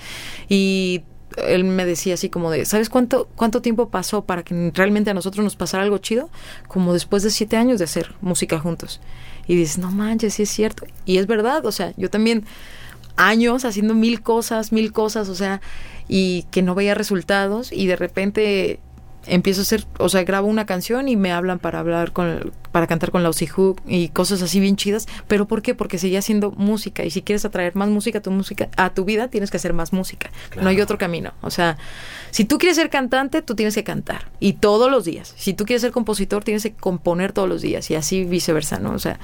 Y él me decía así como de, ¿sabes cuánto, cuánto tiempo pasó para que realmente a nosotros nos pasara algo chido? Como después de siete años de hacer música juntos. Y dices, no manches, sí es cierto. Y es verdad, o sea, yo también años haciendo mil cosas, mil cosas, o sea, y que no veía resultados y de repente empiezo a hacer, o sea, grabo una canción y me hablan para hablar con, para cantar con la Hook y cosas así bien chidas. ¿Pero por qué? Porque seguía haciendo música y si quieres atraer más música a tu música, a tu vida, tienes que hacer más música. No hay otro camino. O sea, si tú quieres ser cantante, tú tienes que cantar y todos los días. Si tú quieres ser compositor, tienes que componer todos los días y así viceversa, ¿no? O sea,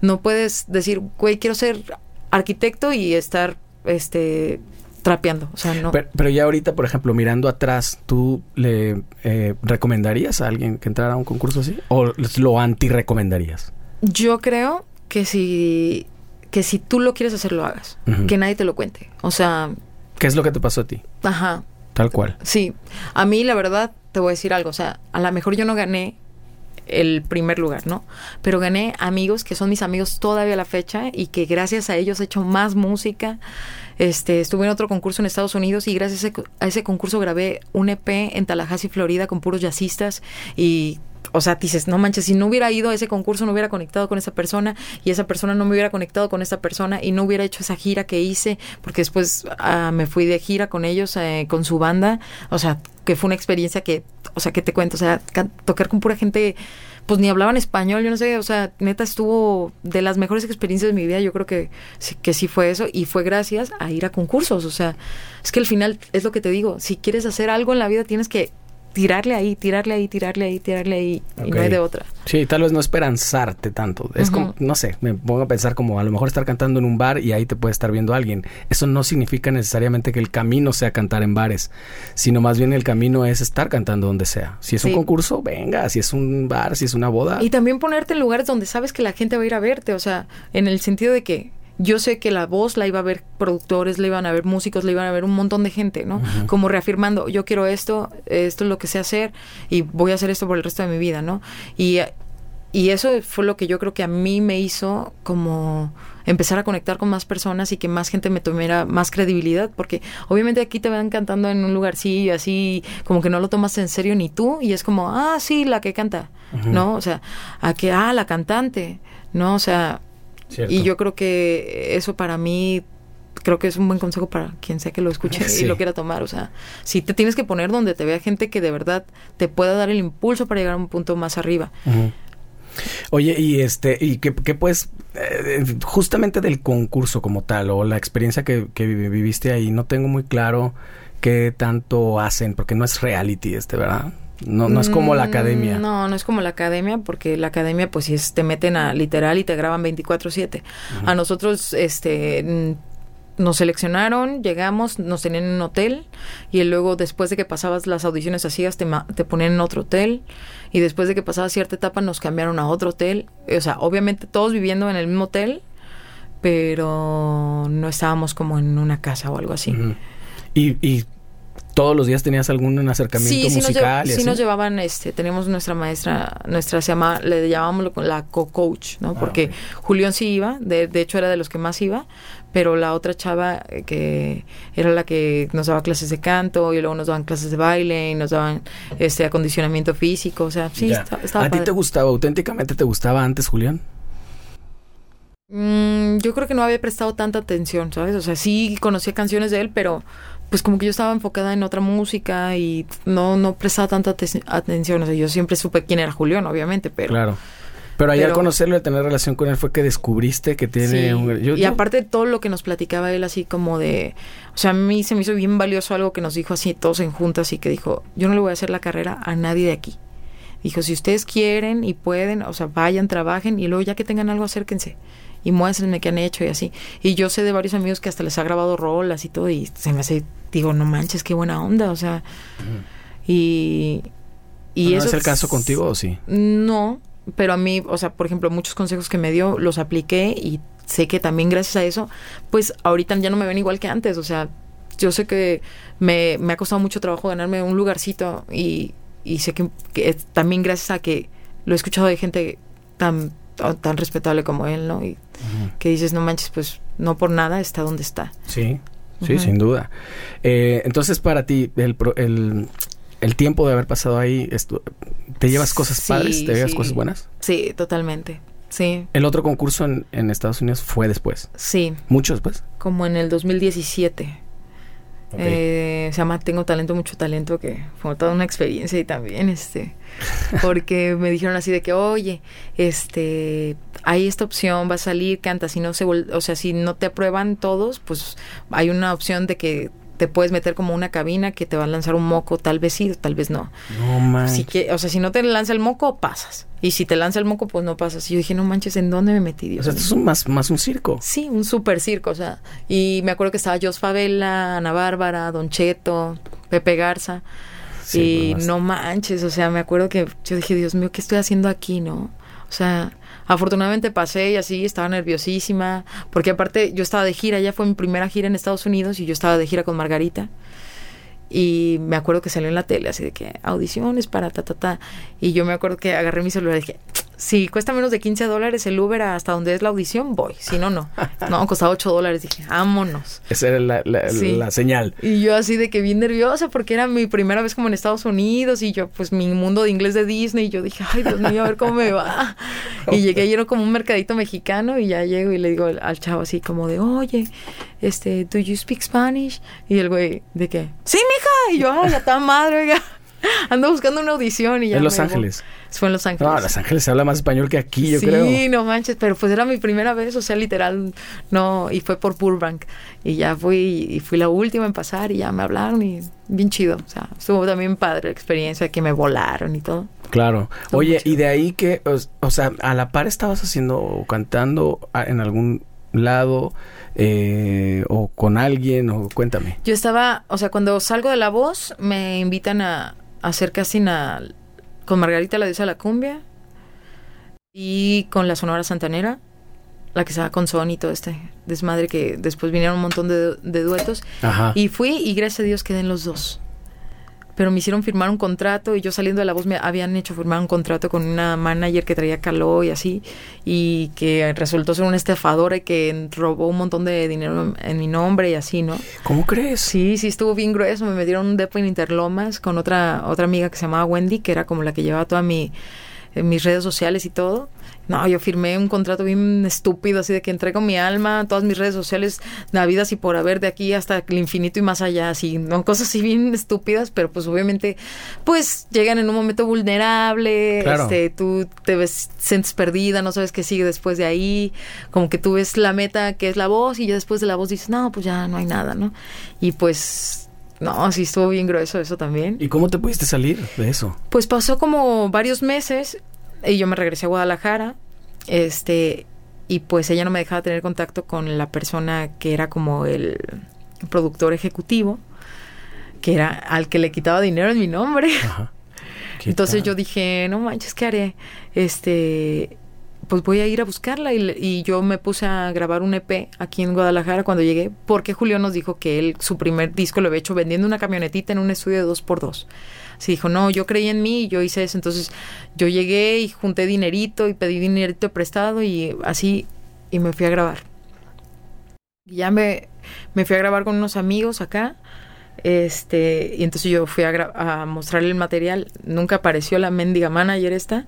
no puedes decir, güey, quiero ser arquitecto y estar, este, trapeando. O sea, no. Pero, pero ya ahorita, por ejemplo, mirando atrás, ¿tú le eh, recomendarías a alguien que entrara a un concurso así? ¿O lo anti-recomendarías? Yo creo que si que si tú lo quieres hacer lo hagas, que nadie te lo cuente. O sea, ¿Qué es lo que te pasó a ti? ajá, Tal cual. sí. A mí la verdad te voy a decir algo, o sea, a lo mejor yo no gané el primer lugar, ¿no? Pero gané amigos que son mis amigos todavía a la fecha y que gracias a ellos he hecho más música. Este, estuve en otro concurso en Estados Unidos y gracias a ese, a ese concurso grabé un EP en Tallahassee, Florida, con puros jazzistas y o sea, dices, no manches, si no hubiera ido a ese concurso, no hubiera conectado con esa persona y esa persona no me hubiera conectado con esa persona y no hubiera hecho esa gira que hice, porque después ah, me fui de gira con ellos, eh, con su banda, o sea, que fue una experiencia que, o sea, que te cuento, o sea, tocar con pura gente, pues ni hablaban español, yo no sé, o sea, neta estuvo de las mejores experiencias de mi vida, yo creo que, que sí fue eso y fue gracias a ir a concursos, o sea, es que al final es lo que te digo, si quieres hacer algo en la vida tienes que tirarle ahí, tirarle ahí, tirarle ahí, tirarle ahí, y no hay de otra. Sí, tal vez no esperanzarte tanto. Es como, no sé, me pongo a pensar como a lo mejor estar cantando en un bar y ahí te puede estar viendo alguien. Eso no significa necesariamente que el camino sea cantar en bares, sino más bien el camino es estar cantando donde sea. Si es un concurso, venga. Si es un bar, si es una boda. Y también ponerte en lugares donde sabes que la gente va a ir a verte, o sea, en el sentido de que yo sé que la voz la iba a ver productores, la iban a ver músicos, la iban a ver un montón de gente, ¿no? Como reafirmando, yo quiero esto, esto es lo que sé hacer y voy a hacer esto por el resto de mi vida, ¿no? Y, y eso fue lo que yo creo que a mí me hizo como empezar a conectar con más personas y que más gente me tomara más credibilidad, porque obviamente aquí te van cantando en un lugarcillo así, como que no lo tomas en serio ni tú, y es como, ah, sí, la que canta, ¿no? O sea, a que, ah, la cantante, ¿no? O sea, Cierto. y yo creo que eso para mí creo que es un buen consejo para quien sea que lo escuche Sí. y lo quiera tomar. O sea, si te tienes que poner donde te vea gente que de verdad te pueda dar el impulso para llegar a un punto más arriba. Oye, y este, y qué, qué pues, eh, justamente del concurso como tal, o la experiencia que, que vi- viviste ahí, no tengo muy claro qué tanto hacen, porque no es reality este, ¿verdad? No, no es como la Mm, academia. No, no es como la academia, porque la academia, pues, sí es, te meten a literal y te graban 24-7. A nosotros, este. mm, Nos seleccionaron, llegamos, nos tenían en un hotel y luego después de que pasabas las audiciones hacías te, te ponían en otro hotel y después de que pasabas cierta etapa nos cambiaron a otro hotel. O sea, obviamente todos viviendo en el mismo hotel, pero no estábamos como en una casa o algo así. Y todos los días tenías algún acercamiento sí, sí, nos, musical y sí así? nos llevaban, este, tenemos nuestra maestra, nuestra se llama, le llamábamos la co-coach, ¿no? Ah, Porque. Julián sí iba, de, de hecho era de los que más iba, pero la otra chava eh, que era la que nos daba clases de canto y luego nos daban clases de baile y nos daban este acondicionamiento físico, o sea, sí, Ya. está- estaba ¿A ti te gustaba, auténticamente te gustaba antes, Julián? Mm, yo creo que no había prestado tanta atención, ¿sabes? O sea, sí conocía canciones de él, pero pues como que yo estaba enfocada en otra música y no, no prestaba tanta aten- atención. O sea, yo siempre supe quién era Julián, obviamente, pero... Claro. Pero ahí al conocerlo y tener relación con él fue que descubriste que tiene un... y aparte de todo lo que nos platicaba él así como de... O sea, a mí se me hizo bien valioso algo que nos dijo así todos en juntas y que dijo, yo no le voy a hacer la carrera a nadie de aquí. Dijo, si ustedes quieren y pueden, o sea, vayan, trabajen y luego ya que tengan algo acérquense y muéstrenme qué han hecho y así. Y yo sé de varios amigos que hasta les ha grabado rolas y todo y se me hace, digo, no manches, qué buena onda, o sea. Y, y ¿No eso es el caso contigo o sí? No, pero a mí, o sea, por ejemplo, muchos consejos que me dio los apliqué y sé que también gracias a eso, pues ahorita ya no me ven igual que antes, o sea, yo sé que me, me ha costado mucho trabajo ganarme un lugarcito y, y sé que, también gracias a que lo he escuchado de gente tan tan respetable como él, ¿no? Y que dices, no manches, pues no por nada está donde está. Sí, sí, sin duda. Eh, entonces, para ti, el, el, el, tiempo de haber pasado ahí, ¿te llevas cosas padres? ¿Te llevas cosas buenas? Sí, totalmente. Sí. ¿El otro concurso en, en Estados Unidos fue después? Sí. ¿Mucho después? Como en el 2017. Eh, se llama Tengo Talento, Mucho Talento, que fue toda una experiencia y también, este, porque me dijeron así de que, oye, este, hay esta opción, va a salir, canta, si no se, o sea, si no te aprueban todos, pues hay una opción de que te puedes meter como una cabina que te va a lanzar un moco, tal vez sí, tal vez no. No manches. que, o sea, si no te lanza el moco, pasas. Y si te lanza el moco, pues no pasas. Y yo dije, no manches, ¿en dónde me metí, Dios? O sea, esto es más, más un circo. Sí, un super circo, o sea. Y me acuerdo que estaba Jos Favela, Ana Bárbara, Don Cheto, Pepe Garza. Y no manches, o sea, me acuerdo que yo dije, Dios mío, ¿qué estoy haciendo aquí, no? O sea, Afortunadamente pasé y así, estaba nerviosísima, porque aparte yo estaba de gira, ya fue mi primera gira en Estados Unidos y yo estaba de gira con Margarita. Y me acuerdo que salió en la tele así de que audiciones para ta, ta, ta. Y yo me acuerdo que agarré mi celular y dije, si cuesta menos de 15 dólares el Uber hasta donde es la audición, voy. Si no, no. No, costaba 8 dólares. Dije, vámonos. Esa era la, la, señal. Y yo así de que bien nerviosa porque era mi primera vez como en Estados Unidos y yo, pues mi mundo de inglés de Disney. Y yo dije, ay, Dios mío, a ver cómo me va. Y llegué y era como un mercadito mexicano y ya llego y le digo al chavo así como de, oye, este, ¿do you speak Spanish? Y el güey, ¿de qué? Sí, mija. Y yo, ay, ya está madre, oiga. Ando buscando una audición y ya. En Los Ángeles. Fue en Los Ángeles. No, Los Ángeles se habla más español que aquí, yo creo. Sí, no manches, pero pues era mi primera vez, o sea, literal, no, y fue por Burbank. Y ya fui, y fui la última en pasar, y ya me hablaron, y bien chido. O sea, estuvo también padre la experiencia que me volaron y todo. Claro. Oye, y de ahí que, o, sea, a la par estabas haciendo o cantando en algún lado eh, o con alguien o cuéntame. Yo estaba, o sea, cuando salgo de la voz me invitan a, hacer casting a, con Margarita la diosa de la cumbia y con la Sonora Santanera, la que estaba con Son y todo este desmadre que después vinieron un montón de, de duetos. Y fui y gracias a Dios quedé en los dos pero me hicieron firmar un contrato y yo saliendo de la voz me habían hecho firmar un contrato con una manager que traía calor y así y que resultó ser una estafadora y que robó un montón de dinero en mi nombre y así, ¿no? ¿Cómo crees? Sí, sí estuvo bien grueso, me metieron un depo en Interlomas con otra otra amiga que se llamaba Wendy, que era como la que llevaba toda mi mis redes sociales y todo no, yo firmé un contrato bien estúpido, así de que entrego mi alma, todas mis redes sociales, navidas y por haber de aquí hasta el infinito y más allá, así, ¿no? Cosas así bien estúpidas, pero pues obviamente, pues llegan en un momento vulnerable, este, tú te ves, sientes perdida, no sabes qué sigue después de ahí, como que tú ves la meta que es la voz y ya después de la voz dices, no, pues ya no hay nada, ¿no? Y pues no, sí estuvo bien grueso eso también. ¿Y cómo te pudiste salir de eso? Pues pasó como varios meses y yo me regresé a Guadalajara, este, y pues ella no me dejaba tener contacto con la persona que era como el productor ejecutivo, que era al que le quitaba dinero en mi nombre. Entonces yo dije, no manches, ¿qué haré? Este, pues voy a ir a buscarla. Y, y, yo me puse a grabar un EP aquí en Guadalajara cuando llegué, porque Julio nos dijo que él su primer disco lo había hecho vendiendo una camionetita en un estudio de 2x2 sí dijo, no, yo creí en mí yo hice eso. Entonces yo llegué y junté dinerito y pedí dinerito prestado y así, y me fui a grabar. Ya me, me fui a grabar con unos amigos acá. Este, y entonces yo fui a, a mostrarle el material. Nunca apareció la mendiga manager esta.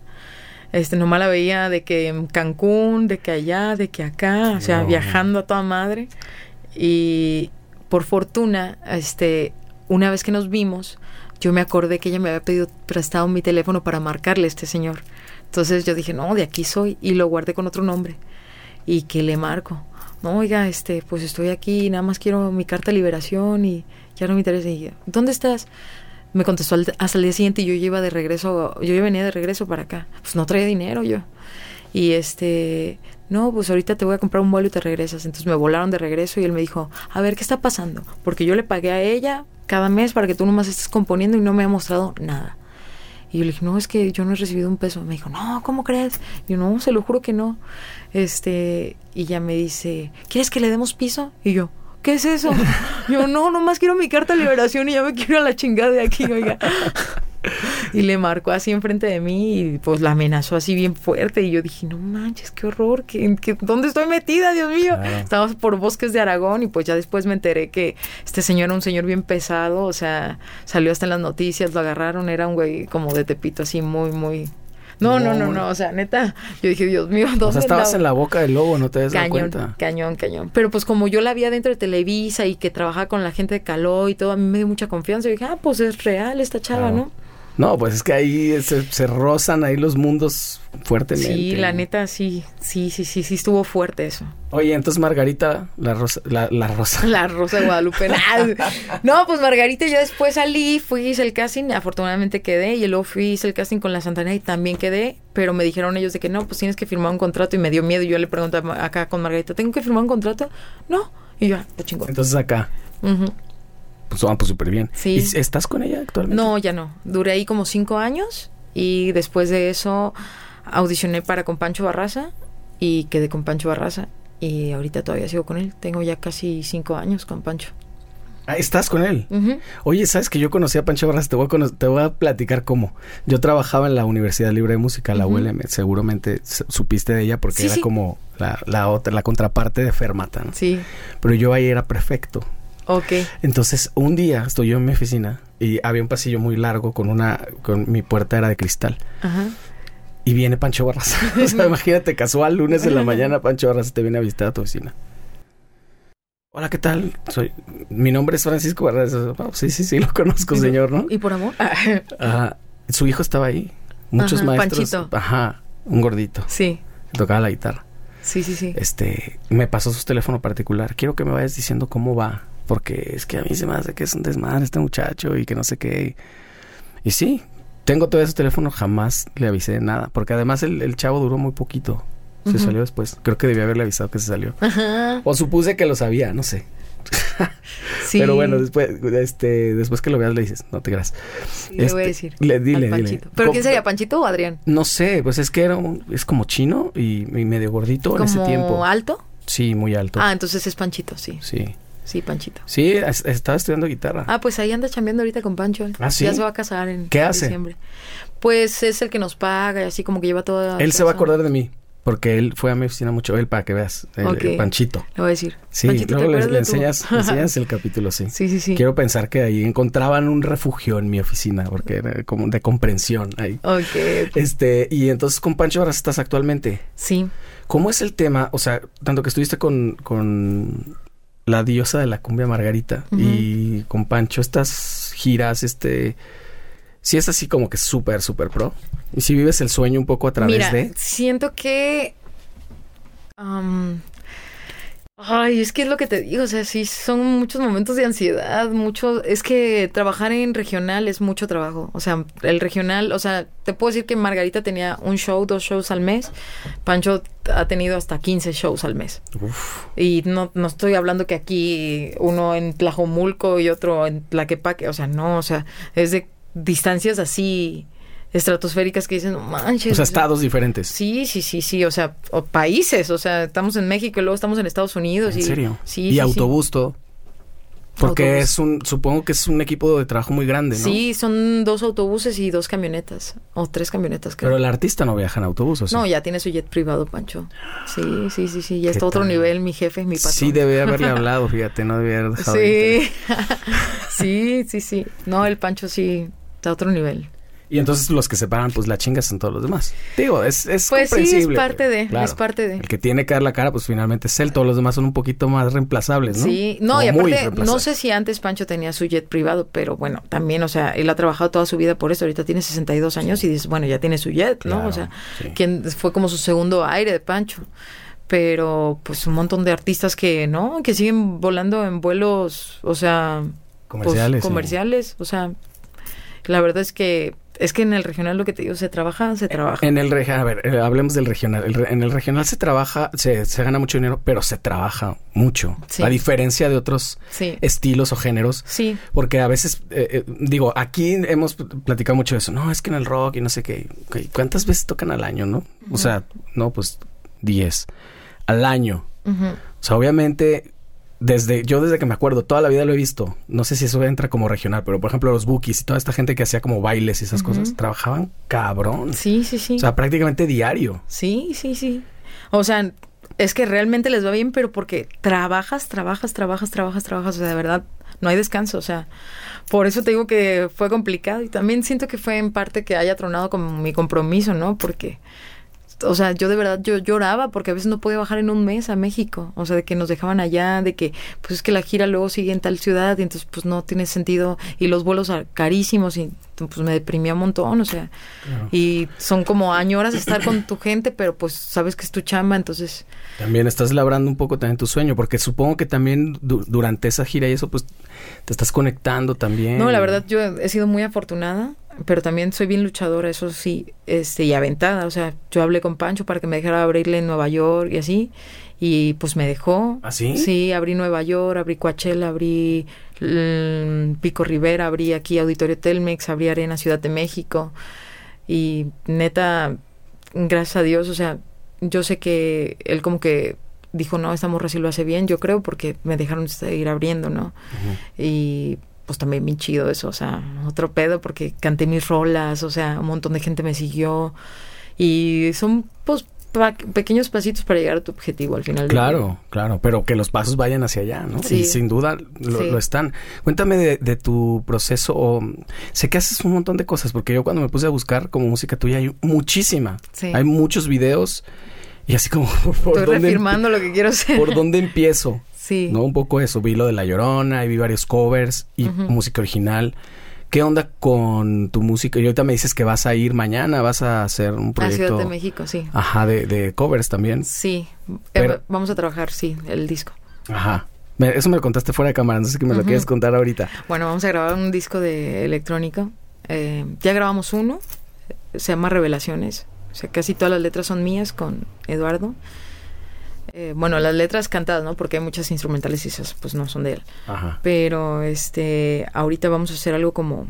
Este, nomás la veía de que en Cancún, de que allá, de que acá, o sea, viajando a toda madre. Y por fortuna, este, una vez que nos vimos, yo me acordé que ella me había pedido prestado mi teléfono para marcarle a este señor. Entonces yo dije, no, de aquí soy. Y lo guardé con otro nombre. Y que le marco. No, oiga, este, pues estoy aquí, nada más quiero mi carta de liberación y ya no me interesa. Y yo, ¿dónde estás? Me contestó hasta el día siguiente y yo iba de regreso, yo venía de regreso para acá. Pues no traía dinero yo. Y este, no, pues ahorita te voy a comprar un vuelo y te regresas. Entonces me volaron de regreso y él me dijo, a ver, ¿qué está pasando? Porque yo le pagué a ella cada mes para que tú nomás estés componiendo y no me ha mostrado nada. Y yo le dije, no, es que yo no he recibido un peso. Me dijo, no, ¿cómo crees? Y yo, no, se lo juro que no. Este, y ya me dice, ¿quieres que le demos piso? Y yo, ¿qué es eso? yo, no, nomás quiero mi carta de liberación y ya me quiero a la chingada de aquí, oiga. y le marcó así enfrente de mí y pues la amenazó así bien fuerte y yo dije, no manches, qué horror, ¿qué, dónde estoy metida, Dios mío? Estábamos por bosques de Aragón y pues ya después me enteré que este señor era un señor bien pesado, o sea, salió hasta en las noticias, lo agarraron, era un güey como de Tepito así muy, muy... No, no, no, no, o sea, neta, yo dije, Dios mío, ¿dónde O sea, estabas en la boca del lobo, no te das cuenta. Cañón, cañón. Pero pues como yo la vi dentro de Televisa y que trabajaba con la gente de Caló y todo, a mí me dio mucha confianza. Y dije, ah, pues es real esta chava, ¿no? No, pues es que ahí se, rozan ahí los mundos fuertemente. Sí, la neta, sí, sí, sí, sí, sí estuvo fuerte eso. Oye, entonces Margarita, la rosa, la, rosa. La rosa de Guadalupe. no, pues Margarita, yo después salí, fui, hice el casting, afortunadamente quedé, y luego fui, hice el casting con la Santana y también quedé, pero me dijeron ellos de que no, pues tienes que firmar un contrato y me dio miedo y yo le pregunté acá con Margarita, ¿tengo que firmar un contrato? No, y yo, ah, te chingón. Entonces acá. Uh pues van pues súper bien. Sí. ¿Estás con ella actualmente? No, ya no. Duré ahí como cinco años y después de eso audicioné para con Pancho Barraza y quedé con Pancho Barraza y ahorita todavía sigo con él. Tengo ya casi cinco años con Pancho. Ah, ¿Estás con él? Oye, ¿sabes que yo conocí a Pancho Barraza? Te voy a, te voy a platicar cómo. Yo trabajaba en la Universidad Libre de Música, la ULM. Seguramente supiste de ella porque era como la, la, otra, la contraparte de Fermata, Sí. Pero yo ahí era prefecto. Ok. Entonces, un día estoy yo en mi oficina y había un pasillo muy largo con una, con mi puerta era de cristal. Ajá. Y viene Pancho Barras. o sea, imagínate, casual, lunes en la mañana, Pancho Barras te viene a visitar a tu oficina. Hola, ¿qué tal? Soy, mi nombre es Francisco Barras. sí, sí, sí, lo conozco, señor, ¿no? ¿Y por amor? Ajá. Su hijo estaba ahí. Muchos maestros. Panchito. Ajá, un gordito. Sí. tocaba la guitarra. Sí, sí, sí. Este, me pasó su teléfono particular. Quiero que me vayas diciendo cómo va porque es que a mí se me hace que es un desmadre este muchacho y que no sé qué. Y sí, tengo todo ese teléfono, jamás le avisé de nada, porque además el, chavo duró muy poquito. Se salió después. Creo que debía haberle avisado que se salió. O supuse que lo sabía, no sé. sí. Pero bueno, después, este, después que lo veas le dices, no te creas. le voy a este, decir. Le, dile, dile. ¿Pero quién sería, Panchito o Adrián? No sé, pues es que era es como chino y, medio gordito en ese tiempo. alto? Sí, muy alto. Ah, entonces es Panchito, sí. Sí. Sí, Panchito. Sí, estaba estudiando guitarra. Ah, pues ahí anda chambeando ahorita con Pancho. Ah, sí. Ya se va a casar en ¿Qué hace? diciembre. Pues es el que nos paga y así como que lleva todo. Él se va a acordar de mí. Porque él fue a mi oficina mucho, él para que veas, el, Panchito. Le voy a decir. Sí, luego le, enseñas, enseñas el capítulo, sí. Sí, sí, sí. Quiero pensar que ahí encontraban un refugio en mi oficina, porque era como de comprensión ahí. Ok. Este, y entonces con Pancho ahora estás actualmente. Sí. ¿Cómo es el tema? O sea, tanto que estuviste con, con la diosa de la cumbia Margarita y con Pancho estas giras, este... Si es así como que súper, súper pro. Y si vives el sueño un poco a través Mira, de... Siento que... Ay, es que es lo que te digo, o sea, sí, son muchos momentos de ansiedad, mucho, es que trabajar en regional es mucho trabajo, o sea, el regional, o sea, te puedo decir que Margarita tenía un show, dos shows al mes, Pancho ha tenido hasta 15 shows al mes. Uf. Y no, no estoy hablando que aquí uno en Tlajomulco y otro en Tlaquepaque, o sea, no, o sea, es de distancias así estratosféricas que dicen, no manches. O sea, estados diferentes. Sí, sí, sí, sí. O sea, países. O sea, estamos en México y luego estamos en Estados Unidos. ¿En y, serio? Sí. Y autobús todo. Porque es un, supongo que es un equipo de trabajo muy grande, ¿no? Sí, son dos autobuses y dos camionetas. O tres camionetas, creo. Pero el artista no viaja en autobús, ¿o sí? No, ya tiene su jet privado, Pancho. Sí, sí, sí, sí. Ya está a otro nivel, mi jefe, mi patrón. Sí, debe haberle hablado, fíjate, no debe haber dejado Sí. sí, sí, sí. No, el Pancho sí está a otro nivel. Y entonces los que se paran, pues la chingas son todos los demás. Digo, es, es Pues sí, es parte de, claro. es parte de. El que tiene que dar la cara, pues finalmente es él. Todos los demás son un poquito más reemplazables, ¿no? Sí, no, y aparte, no sé si antes Pancho tenía su jet privado, pero bueno, también, o sea, él ha trabajado toda su vida por eso, ahorita tiene 62 años y dices, bueno, ya tiene su jet, ¿no? Claro, o sea, sí. quien fue como su segundo aire de Pancho. Pero, pues, un montón de artistas que, ¿no? Que siguen volando en vuelos, o sea... pues, Comerciales, sí. comerciales, o sea, la verdad es que... Es que en el regional lo que te digo, se trabaja, se trabaja. En el regional, a ver, eh, hablemos del regional. El en el regional se trabaja, se, se gana mucho dinero, pero se trabaja mucho. Sí. A diferencia de otros Sí. estilos o géneros. Sí, Porque a veces, eh, eh, digo, aquí hemos platicado mucho de eso. No, es que en el rock y no sé qué. ¿Cuántas veces tocan al año, no? O sea, no, pues 10 al año. O sea, obviamente, desde yo desde que me acuerdo, toda la vida lo he visto. No sé si eso entra como regional, pero por ejemplo los bookies y toda esta gente que hacía como bailes y esas cosas, trabajaban cabrón. sí, sí, sí. O sea, prácticamente diario. Sí, sí, sí. O sea, es que realmente les va bien, pero porque trabajas, trabajas, trabajas, trabajas, trabajas. O sea, de verdad, no hay descanso. O sea, por eso te digo que fue complicado. Y también siento que fue en parte que haya tronado como mi compromiso, ¿no? Porque, o sea, yo de verdad, yo lloraba porque a veces no podía bajar en un mes a México. O sea, de que nos dejaban allá, de que, pues es que la gira luego sigue en tal ciudad y entonces, pues no tiene sentido. Y los vuelos carísimos y pues me deprimía un montón, o sea. Y son como añoras estar con tu gente, pero pues sabes que es tu chamba, entonces También estás labrando un poco también tu sueño, porque supongo que también du- durante esa gira y eso, pues te estás conectando también. no, la verdad yo he sido muy afortunada, pero también soy bien luchadora, eso sí, este y aventada, o sea, yo hablé con Pancho para que me dejara abrirle en Nueva York y así y pues me dejó. ¿Ah, sí? Sí, abrí Nueva York, abrí Coachella, abrí mm, Pico Rivera, abrí aquí Auditorio Telmex, abrí Arena Ciudad de México y neta, gracias a Dios, o sea, yo sé que él como que dijo, no, esta morra sí lo hace bien, yo creo, porque me dejaron seguir abriendo, ¿no? Y pues también bien chido eso, o sea, otro pedo porque canté mis rolas, o sea, un montón de gente me siguió y son pues pa- pequeños pasitos para llegar a tu objetivo al final. día. Claro, claro, pero que los pasos vayan hacia allá, ¿no? Sí. Y sin duda lo, Sí. lo están. Cuéntame de, de tu proceso. o, sé que haces un montón de cosas, porque yo cuando me puse a buscar como música tuya hay muchísima. Sí. Hay muchos videos y así como por Estoy dónde, reafirmando lo que quiero hacer. por dónde empiezo. Sí. ¿no? Un poco eso, vi lo de La Llorona y vi varios covers y música original. ¿Qué onda con tu música? Y ahorita me dices que vas a ir mañana, vas a hacer un A proyecto. Ciudad de México, sí. Ajá, de, de covers también. Sí. Pero- Eh, vamos a trabajar, sí, el disco. Ajá. Me- eso me lo contaste fuera de cámara, no sé que me lo quieres contar ahorita. Bueno, vamos a grabar un disco de electrónico. Eh, ya grabamos uno, se llama Revelaciones. O sea, casi todas las letras son mías con Eduardo. Eh, bueno, las letras cantadas, ¿no? Porque hay muchas instrumentales y esas pues no son de él. Ajá. Pero este, ahorita vamos a hacer algo como,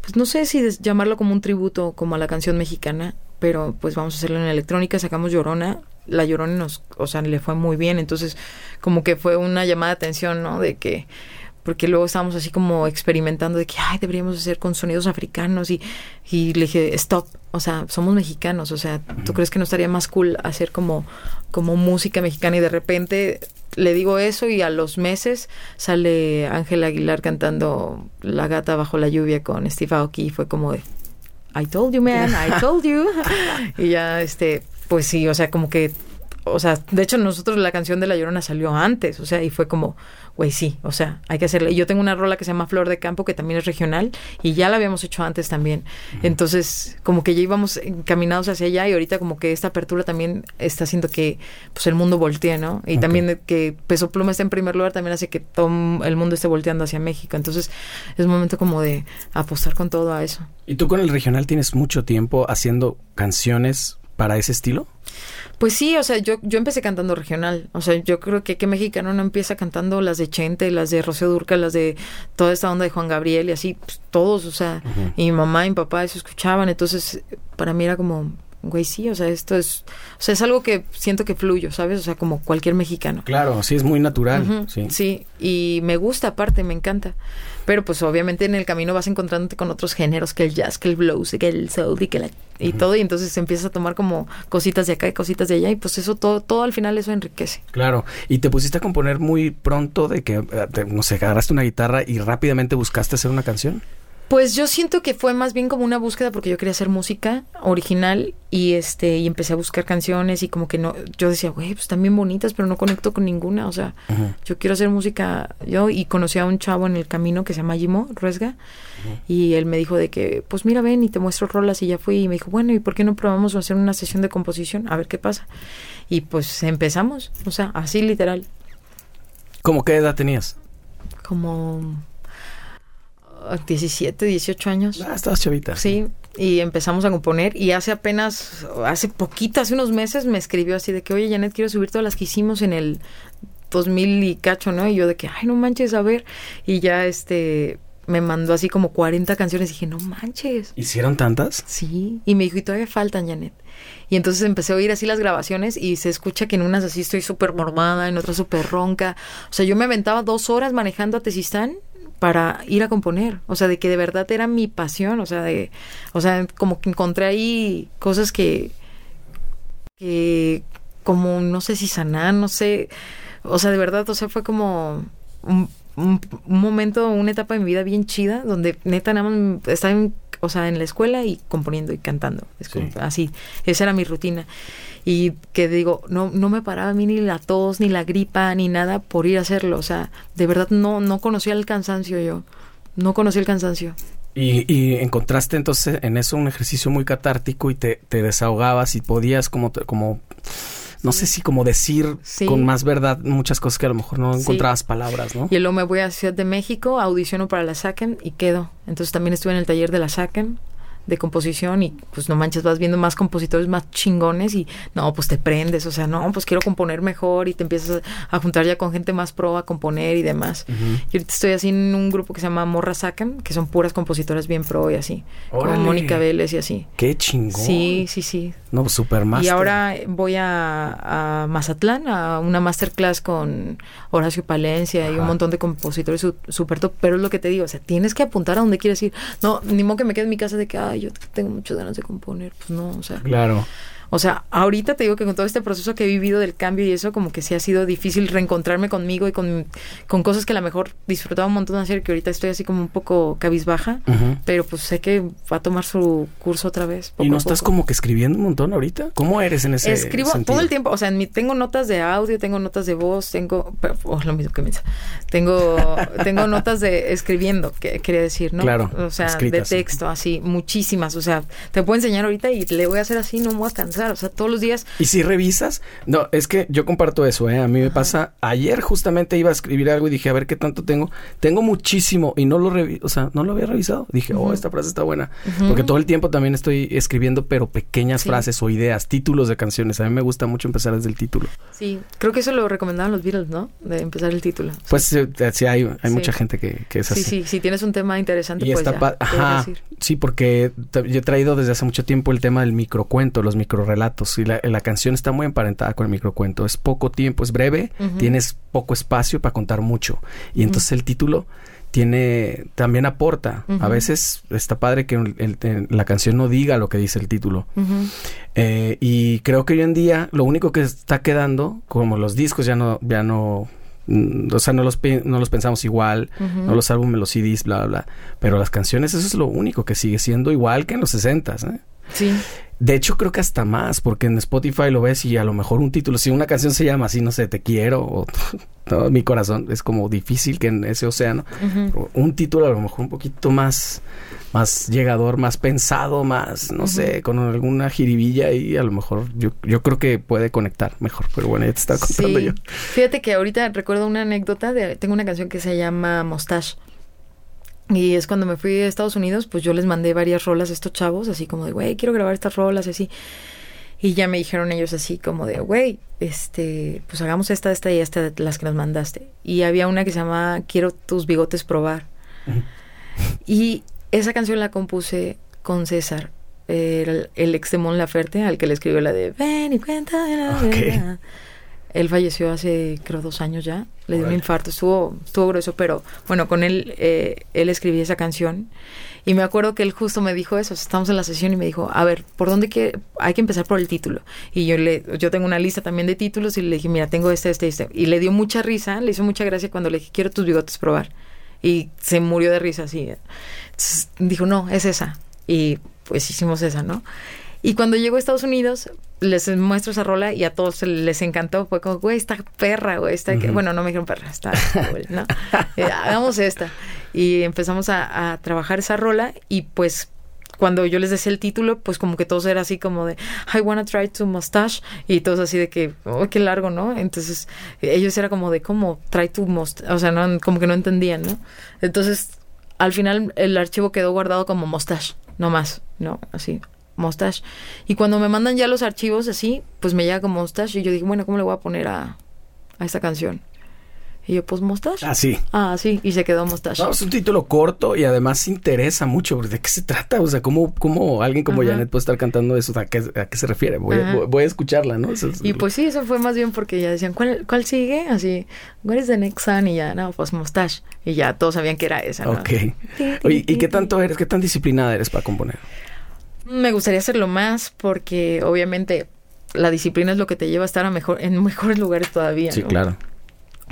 pues no sé si llamarlo como un tributo como a la canción mexicana, pero pues vamos a hacerlo en electrónica, sacamos Llorona, la Llorona nos, o sea, le fue muy bien, entonces como que fue una llamada de atención, ¿no? De que porque luego estábamos así como experimentando de que, ay, deberíamos hacer con sonidos africanos y, y le dije, stop, o sea, somos mexicanos, o sea, ¿tú crees que no estaría más cool hacer como, como música mexicana? Y de repente le digo eso y a los meses sale Ángel Aguilar cantando La gata bajo la lluvia con Steve Aoki y fue como de, I told you, man, I told you. y ya, este, pues sí, o sea, como que, o sea, de hecho nosotros la canción de La Llorona salió antes, o sea, y fue como, güey, sí, o sea, hay que hacerle. Yo tengo una rola que se llama Flor de Campo, que también es regional, y ya la habíamos hecho antes también. Entonces, como que ya íbamos encaminados hacia allá, y ahorita como que esta apertura también está haciendo que, pues, el mundo voltee, ¿no? Y también que Peso Pluma esté en primer lugar también hace que todo el mundo esté volteando hacia México. Entonces, es momento como de apostar con todo a eso. ¿Y tú con el regional tienes mucho tiempo haciendo canciones para ese estilo? Pues sí, o sea, yo, yo empecé cantando regional. O sea, yo creo que que mexicano no empieza cantando las de Chente, las de Rocío Durca, las de toda esta onda de Juan Gabriel y así, pues, todos, o sea, y mi mamá y mi papá eso escuchaban. Entonces, para mí era como, güey, sí, o sea, esto es, o sea, es algo que siento que fluyo, ¿sabes? O sea, como cualquier mexicano. Claro, sí, es muy natural. Sí. sí, y me gusta aparte, me encanta. Pero pues obviamente en el camino vas encontrándote con otros géneros, que el jazz, que el blues, que el soul y que la, y todo, y entonces empiezas a tomar como cositas de acá y cositas de allá, y pues eso todo, todo al final eso enriquece. Claro, y te pusiste a componer muy pronto de que, eh, no sé, agarraste una guitarra y rápidamente buscaste hacer una canción. Pues yo siento que fue más bien como una búsqueda porque yo quería hacer música original y este y empecé a buscar canciones y como que no yo decía, güey, pues están bien bonitas, pero no conecto con ninguna, o sea, yo quiero hacer música yo y conocí a un chavo en el camino que se llama Jimo Ruesga y él me dijo de que, pues mira, ven y te muestro rolas y ya fui y me dijo, bueno, ¿y por qué no probamos hacer una sesión de composición? A ver qué pasa. Y pues empezamos, o sea, así literal. ¿Cómo qué edad tenías? Como 17, 18 años. Ah, estabas chavita. Sí, y empezamos a componer y hace apenas, hace poquito, hace unos meses me escribió así de que, oye, Janet, quiero subir todas las que hicimos en el 2000 y cacho, ¿no? Y yo de que, ay, no manches, a ver. Y ya, este, me mandó así como 40 canciones y dije, no manches. ¿Hicieron tantas? Sí, y me dijo, y todavía faltan, Janet. Y entonces empecé a oír así las grabaciones y se escucha que en unas así estoy súper mormada, en otras súper ronca. O sea, yo me aventaba dos horas manejando a Tesistán para ir a componer, o sea, de que de verdad era mi pasión, o sea, de, o sea, como que encontré ahí cosas que, que, como, no sé si sanar, no sé, o sea, de verdad, o sea, fue como un, un, momento, una etapa de mi vida bien chida, donde neta nada más estaba en, o sea, en la escuela y componiendo y cantando, es así, esa era mi rutina y que digo, no, no me paraba a mí ni la tos, ni la gripa, ni nada por ir a hacerlo. O sea, de verdad no, no conocía el cansancio yo. No conocía el cansancio. Y, y encontraste entonces en eso un ejercicio muy catártico y te, te desahogabas y podías como, como no sé si como decir con más verdad muchas cosas que a lo mejor no encontrabas palabras, ¿no? Y luego me voy a Ciudad de México, audiciono para la SACEM y quedo. Entonces también estuve en el taller de la SACEM de composición y pues no manches, vas viendo más compositores más chingones y no, pues te prendes, o sea, no, pues quiero componer mejor y te empiezas a, juntar ya con gente más pro a componer y demás. Y ahorita estoy así en un grupo que se llama Morra Sacan, que son puras compositoras bien pro y así, con Mónica Vélez y así. Qué chingón. Sí, sí, sí. No, súper más. Y ahora voy a, a, Mazatlán a una masterclass con Horacio Palencia y un montón de compositores súper top, pero es lo que te digo, o sea, tienes que apuntar a donde quieres ir. No, ni modo que me quede en mi casa de que, ay, yo tengo muchas ganas de componer, pues no, o sea. Claro. O sea, ahorita te digo que con todo este proceso que he vivido del cambio y eso, como que sí ha sido difícil reencontrarme conmigo y con, con cosas que a lo mejor disfrutaba un montón de hacer, que ahorita estoy así como un poco cabizbaja, pero pues sé que va a tomar su curso otra vez. ¿Y no estás como que escribiendo un montón ahorita? ¿Cómo eres en ese Escribo todo el tiempo, o sea, en mi, tengo notas de audio, tengo notas de voz, tengo, oh, lo mismo que me tengo, tengo notas de escribiendo, que quería decir, ¿no? Claro. O sea, de texto, así, muchísimas, o sea, te puedo enseñar ahorita y le voy a hacer así, no me voy a cansar o sea, todos los días. ¿Y si revisas? No, es que yo comparto eso, ¿eh? A mí me pasa, ayer justamente iba a escribir algo y dije, a ver qué tanto tengo. Tengo muchísimo y no lo revi o sea, no lo había revisado. Dije, oh, esta frase está buena. Porque todo el tiempo también estoy escribiendo, pero pequeñas frases o ideas, títulos de canciones. A mí me gusta mucho empezar desde el título. Sí, creo que eso lo recomendaban los Beatles, ¿no? De empezar el título. Pues eh, sí, hay, hay mucha gente que, que, es así. Sí, sí, si tienes un tema interesante, y pues está Ajá, sí, porque yo he traído desde hace mucho tiempo el tema del microcuento, los microrelatos y la, la, canción está muy emparentada con el microcuento. Es poco tiempo, es breve, tienes poco espacio para contar mucho. Y entonces el título tiene también aporta. A veces está padre que la canción no diga lo que dice el título. Eh, y creo que hoy en día lo único que está quedando, como los discos ya no, ya no, mm, o sea, no los, no los pensamos igual, no los álbumes, los CDs, bla, bla, bla. Pero las canciones, eso es lo único que sigue siendo igual que en los 60 ¿eh? Sí. De hecho, creo que hasta más, porque en Spotify lo ves y a lo mejor un título, si una canción se llama así, no sé, te quiero, o mi corazón, es como difícil que en ese océano, un título a lo mejor un poquito más, más llegador, más pensado, más, no sé, con alguna jiribilla y a lo mejor yo, yo creo que puede conectar mejor, pero bueno, ya te estaba contando yo. Fíjate que ahorita recuerdo una anécdota, de, tengo una canción que se llama Mustache y es cuando me fui a Estados Unidos, pues yo les mandé varias rolas a estos chavos, así como de, güey, quiero grabar estas rolas, y así. Y ya me dijeron ellos así como de, güey, este, pues hagamos esta, esta y esta las que nos mandaste. Y había una que se llama Quiero tus bigotes probar. y esa canción la compuse con César, el, el ex de Mon Laferte, al que le escribió la de Ven y cuenta de la. Él falleció hace, creo, dos años ya. Le dio un infarto. Estuvo, estuvo grueso, pero bueno, con él, eh, él escribí esa canción. Y me acuerdo que él justo me dijo eso. Estamos en la sesión y me dijo, a ver, ¿por dónde que hay que empezar por el título? Y yo le, yo tengo una lista también de títulos y le dije, mira, tengo este, este, este. Y le dio mucha risa, le hizo mucha gracia cuando le dije, quiero tus bigotes probar. Y se murió de risa así. Entonces dijo, no, es esa. Y pues hicimos esa, ¿no? Y cuando llegó a Estados Unidos, les muestro esa rola y a todos les encantó. Fue como, güey, esta perra, güey, está... Bueno, no me dijeron perra, está ¿no? Eh, hagamos esta. Y empezamos a, a trabajar esa rola y pues cuando yo les decía el título, pues como que todos era así como de, I wanna try to mustache, y todos así de que, oh, qué largo, ¿no? Entonces, ellos era como de, ¿cómo try to mustache? O sea, no, como que no entendían, ¿no? Entonces, al final el archivo quedó guardado como mustache, no más, ¿no? Así, mustache. Y cuando me mandan ya los archivos así, pues me llega como mustache, y yo dije, bueno, ¿cómo le voy a poner a, a esta canción? Y yo, pues Mustache. Ah, sí. Ah, sí, y se quedó Mustache. es un título corto y además interesa mucho. ¿De qué se trata? O sea, ¿cómo, cómo alguien como Janet puede estar cantando eso? ¿A qué, a qué se refiere? Voy, a, escucharla, ¿no? y pues sí, eso fue más bien porque ya decían, ¿cuál, cuál sigue? Así, ¿What is the next song? Y ya, no, pues Mustache. Y ya todos sabían que era esa, ¿no? Ok. Oye, ¿y qué tanto eres? ¿Qué tan disciplinada eres para componer? Me gustaría hacerlo más porque obviamente la disciplina es lo que te lleva a estar a mejor, en mejores lugares todavía. Sí, claro.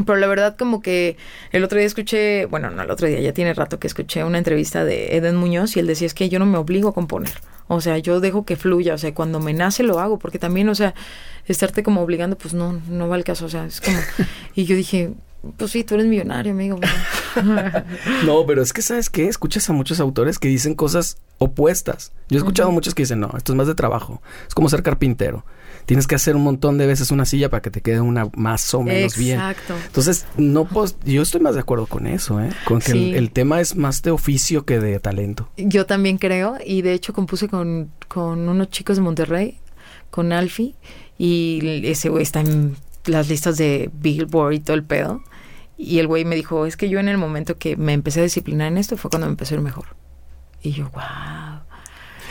Pero la verdad como que el otro día escuché, bueno, no el otro día, ya tiene rato que escuché una entrevista de Eden Muñoz y él decía es que yo no me obligo a componer. O sea, yo dejo que fluya, o sea, cuando me nace lo hago, porque también, o sea, estarte como obligando, pues no, no va el caso, o sea, es como... Y yo dije, pues sí, tú eres millonario, amigo. no, pero es que, ¿sabes qué? Escuchas a muchos autores que dicen cosas opuestas. Yo he escuchado muchos que dicen, no, esto es más de trabajo. Es como ser carpintero tienes que hacer un montón de veces una silla para que te quede una más o menos bien. Exacto. Entonces, no pues, yo estoy más de acuerdo con eso, ¿eh? Con que el, tema es más de oficio que de talento. Yo también creo, y de hecho compuse con, con unos chicos de Monterrey, con Alfie, y ese güey está en las listas de Billboard y todo el pedo. Y el güey me dijo, es que yo en el momento que me empecé a disciplinar en esto fue cuando me empecé a ir mejor. Y yo, wow.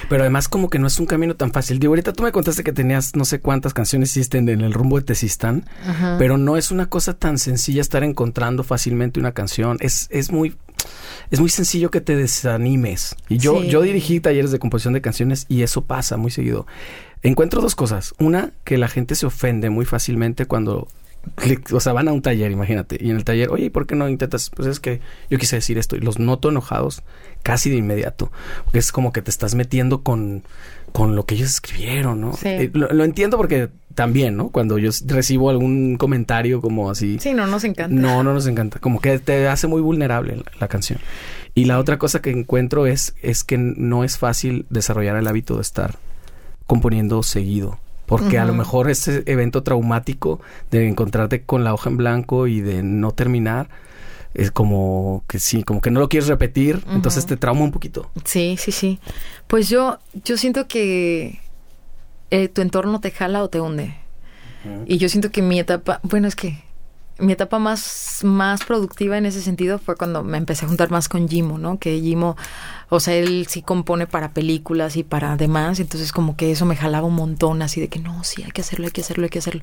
Pero además como que no es un camino tan fácil. Digo, ahorita tú me contaste que tenías no sé cuántas canciones hiciste en el rumbo de Tesistán, pero no es una cosa tan sencilla estar encontrando fácilmente una canción. Es, es muy es muy sencillo que te desanimes. Y yo, yo dirigí talleres de composición de canciones y eso pasa muy seguido. Encuentro dos cosas. Una, que la gente se ofende muy fácilmente cuando o sea, van a un taller, imagínate, y en el taller, oye, ¿por qué no intentas? Pues es que yo quise decir esto, y los noto enojados casi de inmediato, porque es como que te estás metiendo con, con lo que ellos escribieron, ¿no? Sí. Eh, lo, entiendo porque también, ¿no? Cuando yo recibo algún comentario como así. Sí, no nos encanta. No, no nos encanta, como que te hace muy vulnerable la, canción. Y la otra cosa que encuentro es, es que no es fácil desarrollar el hábito de estar componiendo seguido porque a lo mejor ese evento traumático de encontrarte con la hoja en blanco y de no terminar es como que sí, como que no lo quieres repetir, entonces te trauma un poquito. Sí, sí, sí. Pues yo yo siento que eh, tu entorno te jala o te hunde. Y yo siento que mi etapa, bueno, es que mi etapa más, más productiva en ese sentido fue cuando me empecé a juntar más con Jimo, ¿no? Que Jimo, o sea, él sí compone para películas y para demás, entonces como que eso me jalaba un montón, así de que no, sí, hay que hacerlo, hay que hacerlo, hay que hacerlo.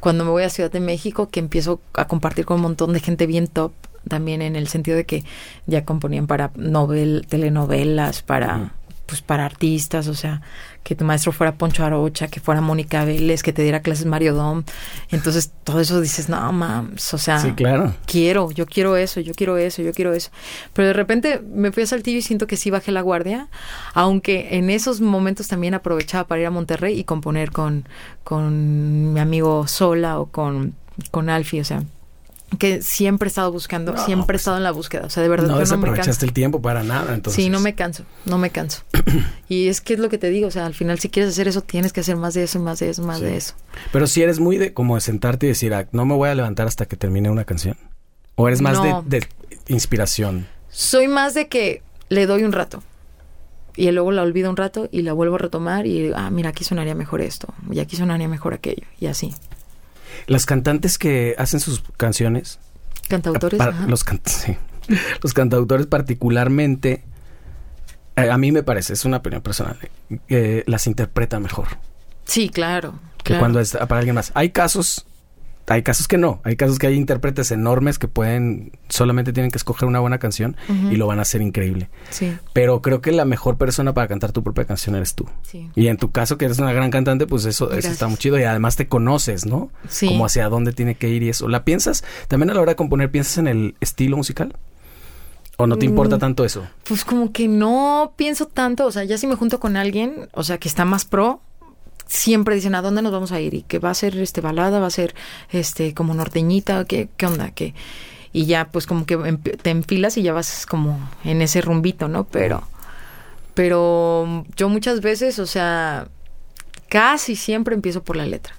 Cuando me voy a Ciudad de México, que empiezo a compartir con un montón de gente bien top, también en el sentido de que ya componían para novel, telenovelas, para pues para artistas, o sea, que tu maestro fuera Poncho Arocha, que fuera Mónica Vélez, que te diera clases Mario Dom. Entonces, todo eso dices, no, mames, o sea, sí, claro. quiero, yo quiero eso, yo quiero eso, yo quiero eso. Pero de repente me fui a Saltillo y siento que sí bajé la guardia, aunque en esos momentos también aprovechaba para ir a Monterrey y componer con, con mi amigo Sola o con, con Alfie, o sea, que siempre he estado buscando, siempre he pues, estado en la búsqueda. O sea, de verdad no no me canso. el tiempo para nada, entonces. Sí, no me canso, no me canso. y es que es lo que te digo, o sea, al final si quieres hacer eso, tienes que hacer más de eso, más de eso, más de eso. Pero si eres muy de como de sentarte y decir, ah, no me voy a levantar hasta que termine una canción. ¿O eres más de, de, inspiración? Soy más de que le doy un rato. Y luego la olvido un rato y la vuelvo a retomar y, ah, mira, aquí sonaría mejor esto, y aquí sonaría mejor aquello, y así. Las cantantes que hacen sus canciones. Cantautores. los, los cantautores particularmente, eh, a mí me parece, es una opinión personal, que las interpreta mejor. Sí, claro. Que cuando es para alguien más. Hay casos hay casos que no, hay casos que hay intérpretes enormes que pueden, solamente tienen que escoger una buena canción y lo van a hacer increíble. Sí. Pero creo que la mejor persona para cantar tu propia canción eres tú. Sí. Y en tu caso, que eres una gran cantante, pues eso, eso está muy chido y además te conoces, ¿no? Sí. Como hacia dónde tiene que ir y eso. ¿La piensas? También a la hora de componer, ¿piensas en el estilo musical? ¿O no te importa tanto eso? Pues como que no pienso tanto, o sea, ya si me junto con alguien, o sea, que está más pro, siempre dicen a dónde nos vamos a ir y que va a ser este balada, va a ser este como norteñita, qué, qué onda, que y ya pues como que te enfilas y ya vas como en ese rumbito, ¿no? Pero pero yo muchas veces, o sea, casi siempre empiezo por la letra.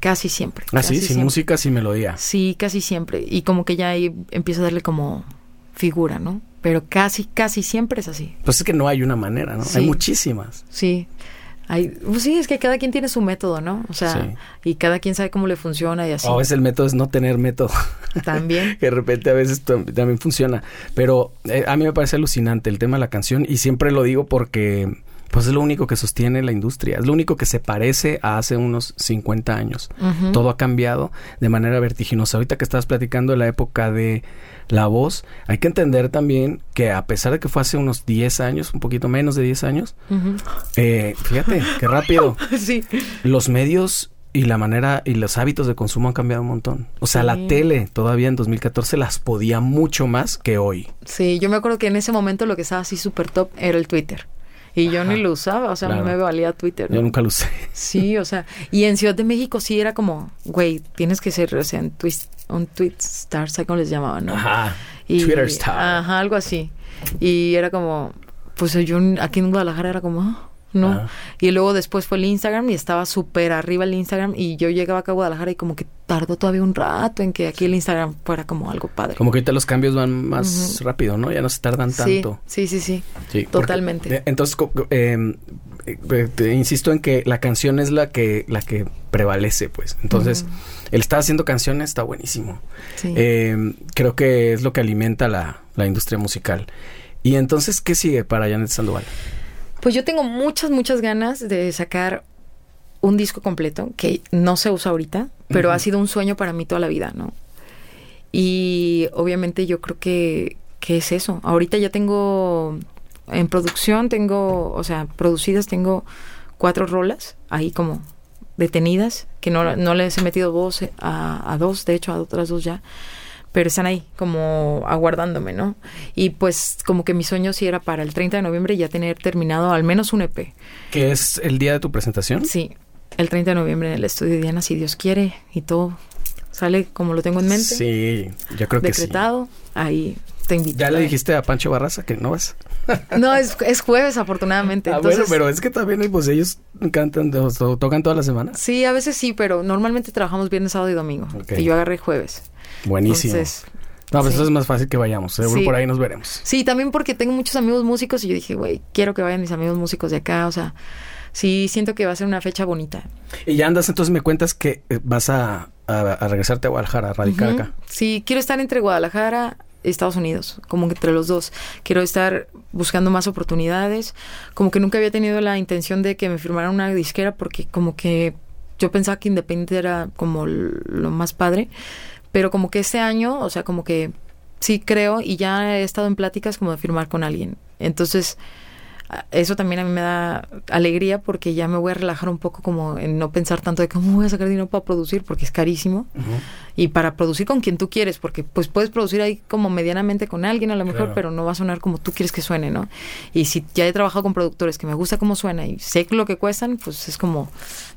Casi siempre. Ah, sí, sin música, sin melodía. Sí, casi siempre. Y como que ya ahí empiezo a darle como figura, ¿no? Pero casi, casi siempre es así. Pues es que no hay una manera, ¿no? Hay muchísimas. Sí. Hay, pues sí, es que cada quien tiene su método, ¿no? O sea, y cada quien sabe cómo le funciona y así. a veces el método es no tener método. También. que de repente a veces también funciona. Pero eh, a mí me parece alucinante el tema de la canción y siempre lo digo porque pues es lo único que sostiene la industria, es lo único que se parece a hace unos 50 años. Todo ha cambiado de manera vertiginosa. Ahorita que estabas platicando de la época de la voz, hay que entender también que a pesar de que fue hace unos 10 años, un poquito menos de 10 años, eh, fíjate, qué rápido. sí. Los medios y la manera y los hábitos de consumo han cambiado un montón. O sea, la tele todavía en 2014 las podía mucho más que hoy. Sí, yo me acuerdo que en ese momento lo que estaba así súper top era el Twitter. Y yo ni lo usaba, o sea, no me valía Twitter. Yo nunca lo usé. Sí, o sea, y en Ciudad de México sí era como, güey, tienes que ser, o sea, un tweet star, ¿sabes cómo les llamaban, no? Ajá. Twitter star. Ajá, algo así. Y era como, pues yo aquí en Guadalajara era como, ah, ¿no? Ah. Y luego después fue el Instagram y estaba súper arriba el Instagram y yo llegaba acá a Guadalajara y como que tardó todavía un rato en que aquí el Instagram fuera como algo padre. Como que ahorita los cambios van más rápido, ¿no? Ya no se tardan tanto. Sí, sí, sí, sí. Totalmente. entonces, em, eh, te insisto en que la canción es la que, la que prevalece, pues. Entonces, el estar haciendo canciones está buenísimo. Em, creo que es lo que alimenta la, la industria musical. Y entonces, ¿qué sigue para Janet Sandoval? Pues yo tengo muchas, muchas ganas de sacar un disco completo que no se usa ahorita, pero ha sido un sueño para mí toda la vida, ¿no? Y obviamente yo creo que, que es eso. Ahorita ya tengo en producción, tengo, o sea, producidas, tengo cuatro rolas ahí como detenidas, que no, no les he metido voz a, a dos, de hecho a otras dos ya pero están ahí como aguardándome, ¿no? Y pues como que mi sueño sí era para el 30 de noviembre ya tener terminado al menos un EP. ¿Que es el día de tu presentación? Sí, el 30 de noviembre en el estudio de Diana, si Dios quiere, y todo sale como lo tengo en mente. Sí, yo creo que sí. Decretado, ahí te invito. ¿Ya le dijiste a Pancho Barraza que no vas? no, es, es jueves afortunadamente. Ah, bueno, pero es que también pues ellos cantan, tocan toda la semana. Sí, a veces sí, pero normalmente trabajamos viernes, sábado y domingo. Y yo agarré jueves. Buenísimo. no, pues eso es más fácil que vayamos. Seguro por ahí nos veremos. Sí, también porque tengo muchos amigos músicos y yo dije, güey, quiero que vayan mis amigos músicos de acá. O sea, sí, siento que va a ser una fecha bonita. Y ya andas, entonces me cuentas que eh, vas a, regresarte a Guadalajara, a radicar acá. Sí, quiero estar entre Guadalajara y Estados Unidos, como que entre los dos. Quiero estar buscando más oportunidades. Como que nunca había tenido la intención de que me firmaran una disquera porque como que yo pensaba que Independiente era como lo más padre pero como que este año, o sea, como que sí creo y ya he estado en pláticas como de firmar con alguien. Entonces, eso también a mí me da alegría porque ya me voy a relajar un poco como en no pensar tanto de cómo voy a sacar dinero para producir porque es carísimo. Y para producir con quien tú quieres porque pues puedes producir ahí como medianamente con alguien a lo mejor pero no va a sonar como tú quieres que suene no y si ya he trabajado con productores que me gusta cómo suena y sé lo que cuestan pues es como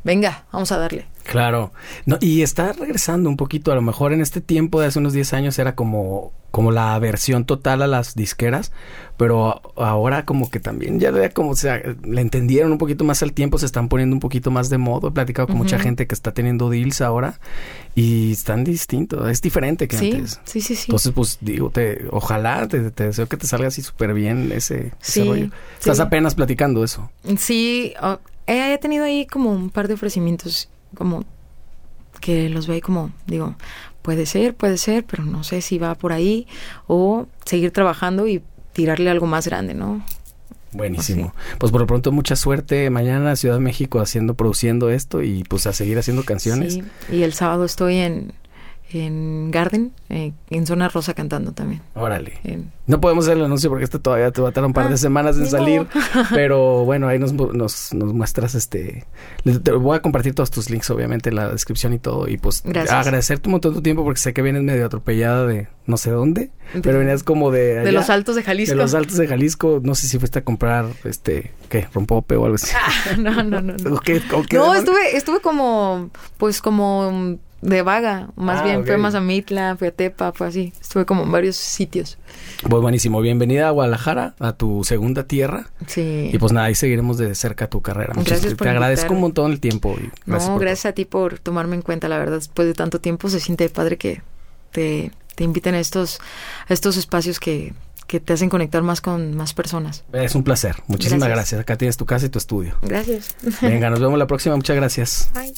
venga vamos a darle Claro. No, y está regresando un poquito. A lo mejor en este tiempo de hace unos 10 años era como, como la aversión total a las disqueras. Pero ahora como que también ya como, o sea, le entendieron un poquito más al tiempo, se están poniendo un poquito más de modo. He platicado con mucha gente que está teniendo deals ahora y están distintos. Es diferente que antes. Sí, sí, sí. Entonces, pues digo, te, ojalá te, deseo que te salga así súper bien ese, rollo. Estás apenas platicando eso. Sí, he tenido ahí como un par de ofrecimientos como que los ve como, digo, puede ser, puede ser, pero no sé si va por ahí o seguir trabajando y tirarle algo más grande, ¿no? Buenísimo. Pues por lo pronto mucha suerte mañana Ciudad de México haciendo, produciendo esto y pues a seguir haciendo canciones. Sí, y el sábado estoy en, en Garden, eh, en Zona Rosa cantando también. Órale. No podemos hacer el anuncio porque esto todavía te va a tardar un par de ah, semanas en salir, pero bueno, ahí nos, nos, nos, muestras este... Te voy a compartir todos tus links, obviamente, en la descripción y todo, y pues agradecerte un montón de tiempo porque sé que vienes medio atropellada de no sé dónde, pero venías como de... de los Altos de Jalisco. De los Altos de Jalisco, no sé si fuiste a comprar, este, ¿qué? Rompope o algo así. Ah, no, no, no. no, estuve, estuve como, pues como de vaga. Más ah, bien fui a Mazamitla, fui a Tepa, fue así. Estuve como en varios sitios. Pues buenísimo. Bienvenida a Guadalajara, a tu segunda tierra. Sí. Y pues nada, ahí seguiremos de cerca tu carrera. gracias Te agradezco un montón el tiempo. no, gracias a ti por tomarme en cuenta. La verdad, después de tanto tiempo se siente padre que te, te inviten a estos, a estos espacios que, que te hacen conectar más con más personas. Es un placer. Muchísimas gracias. gracias. Acá tienes tu casa y tu estudio. Gracias. Venga, nos vemos la próxima. Muchas gracias. Bye.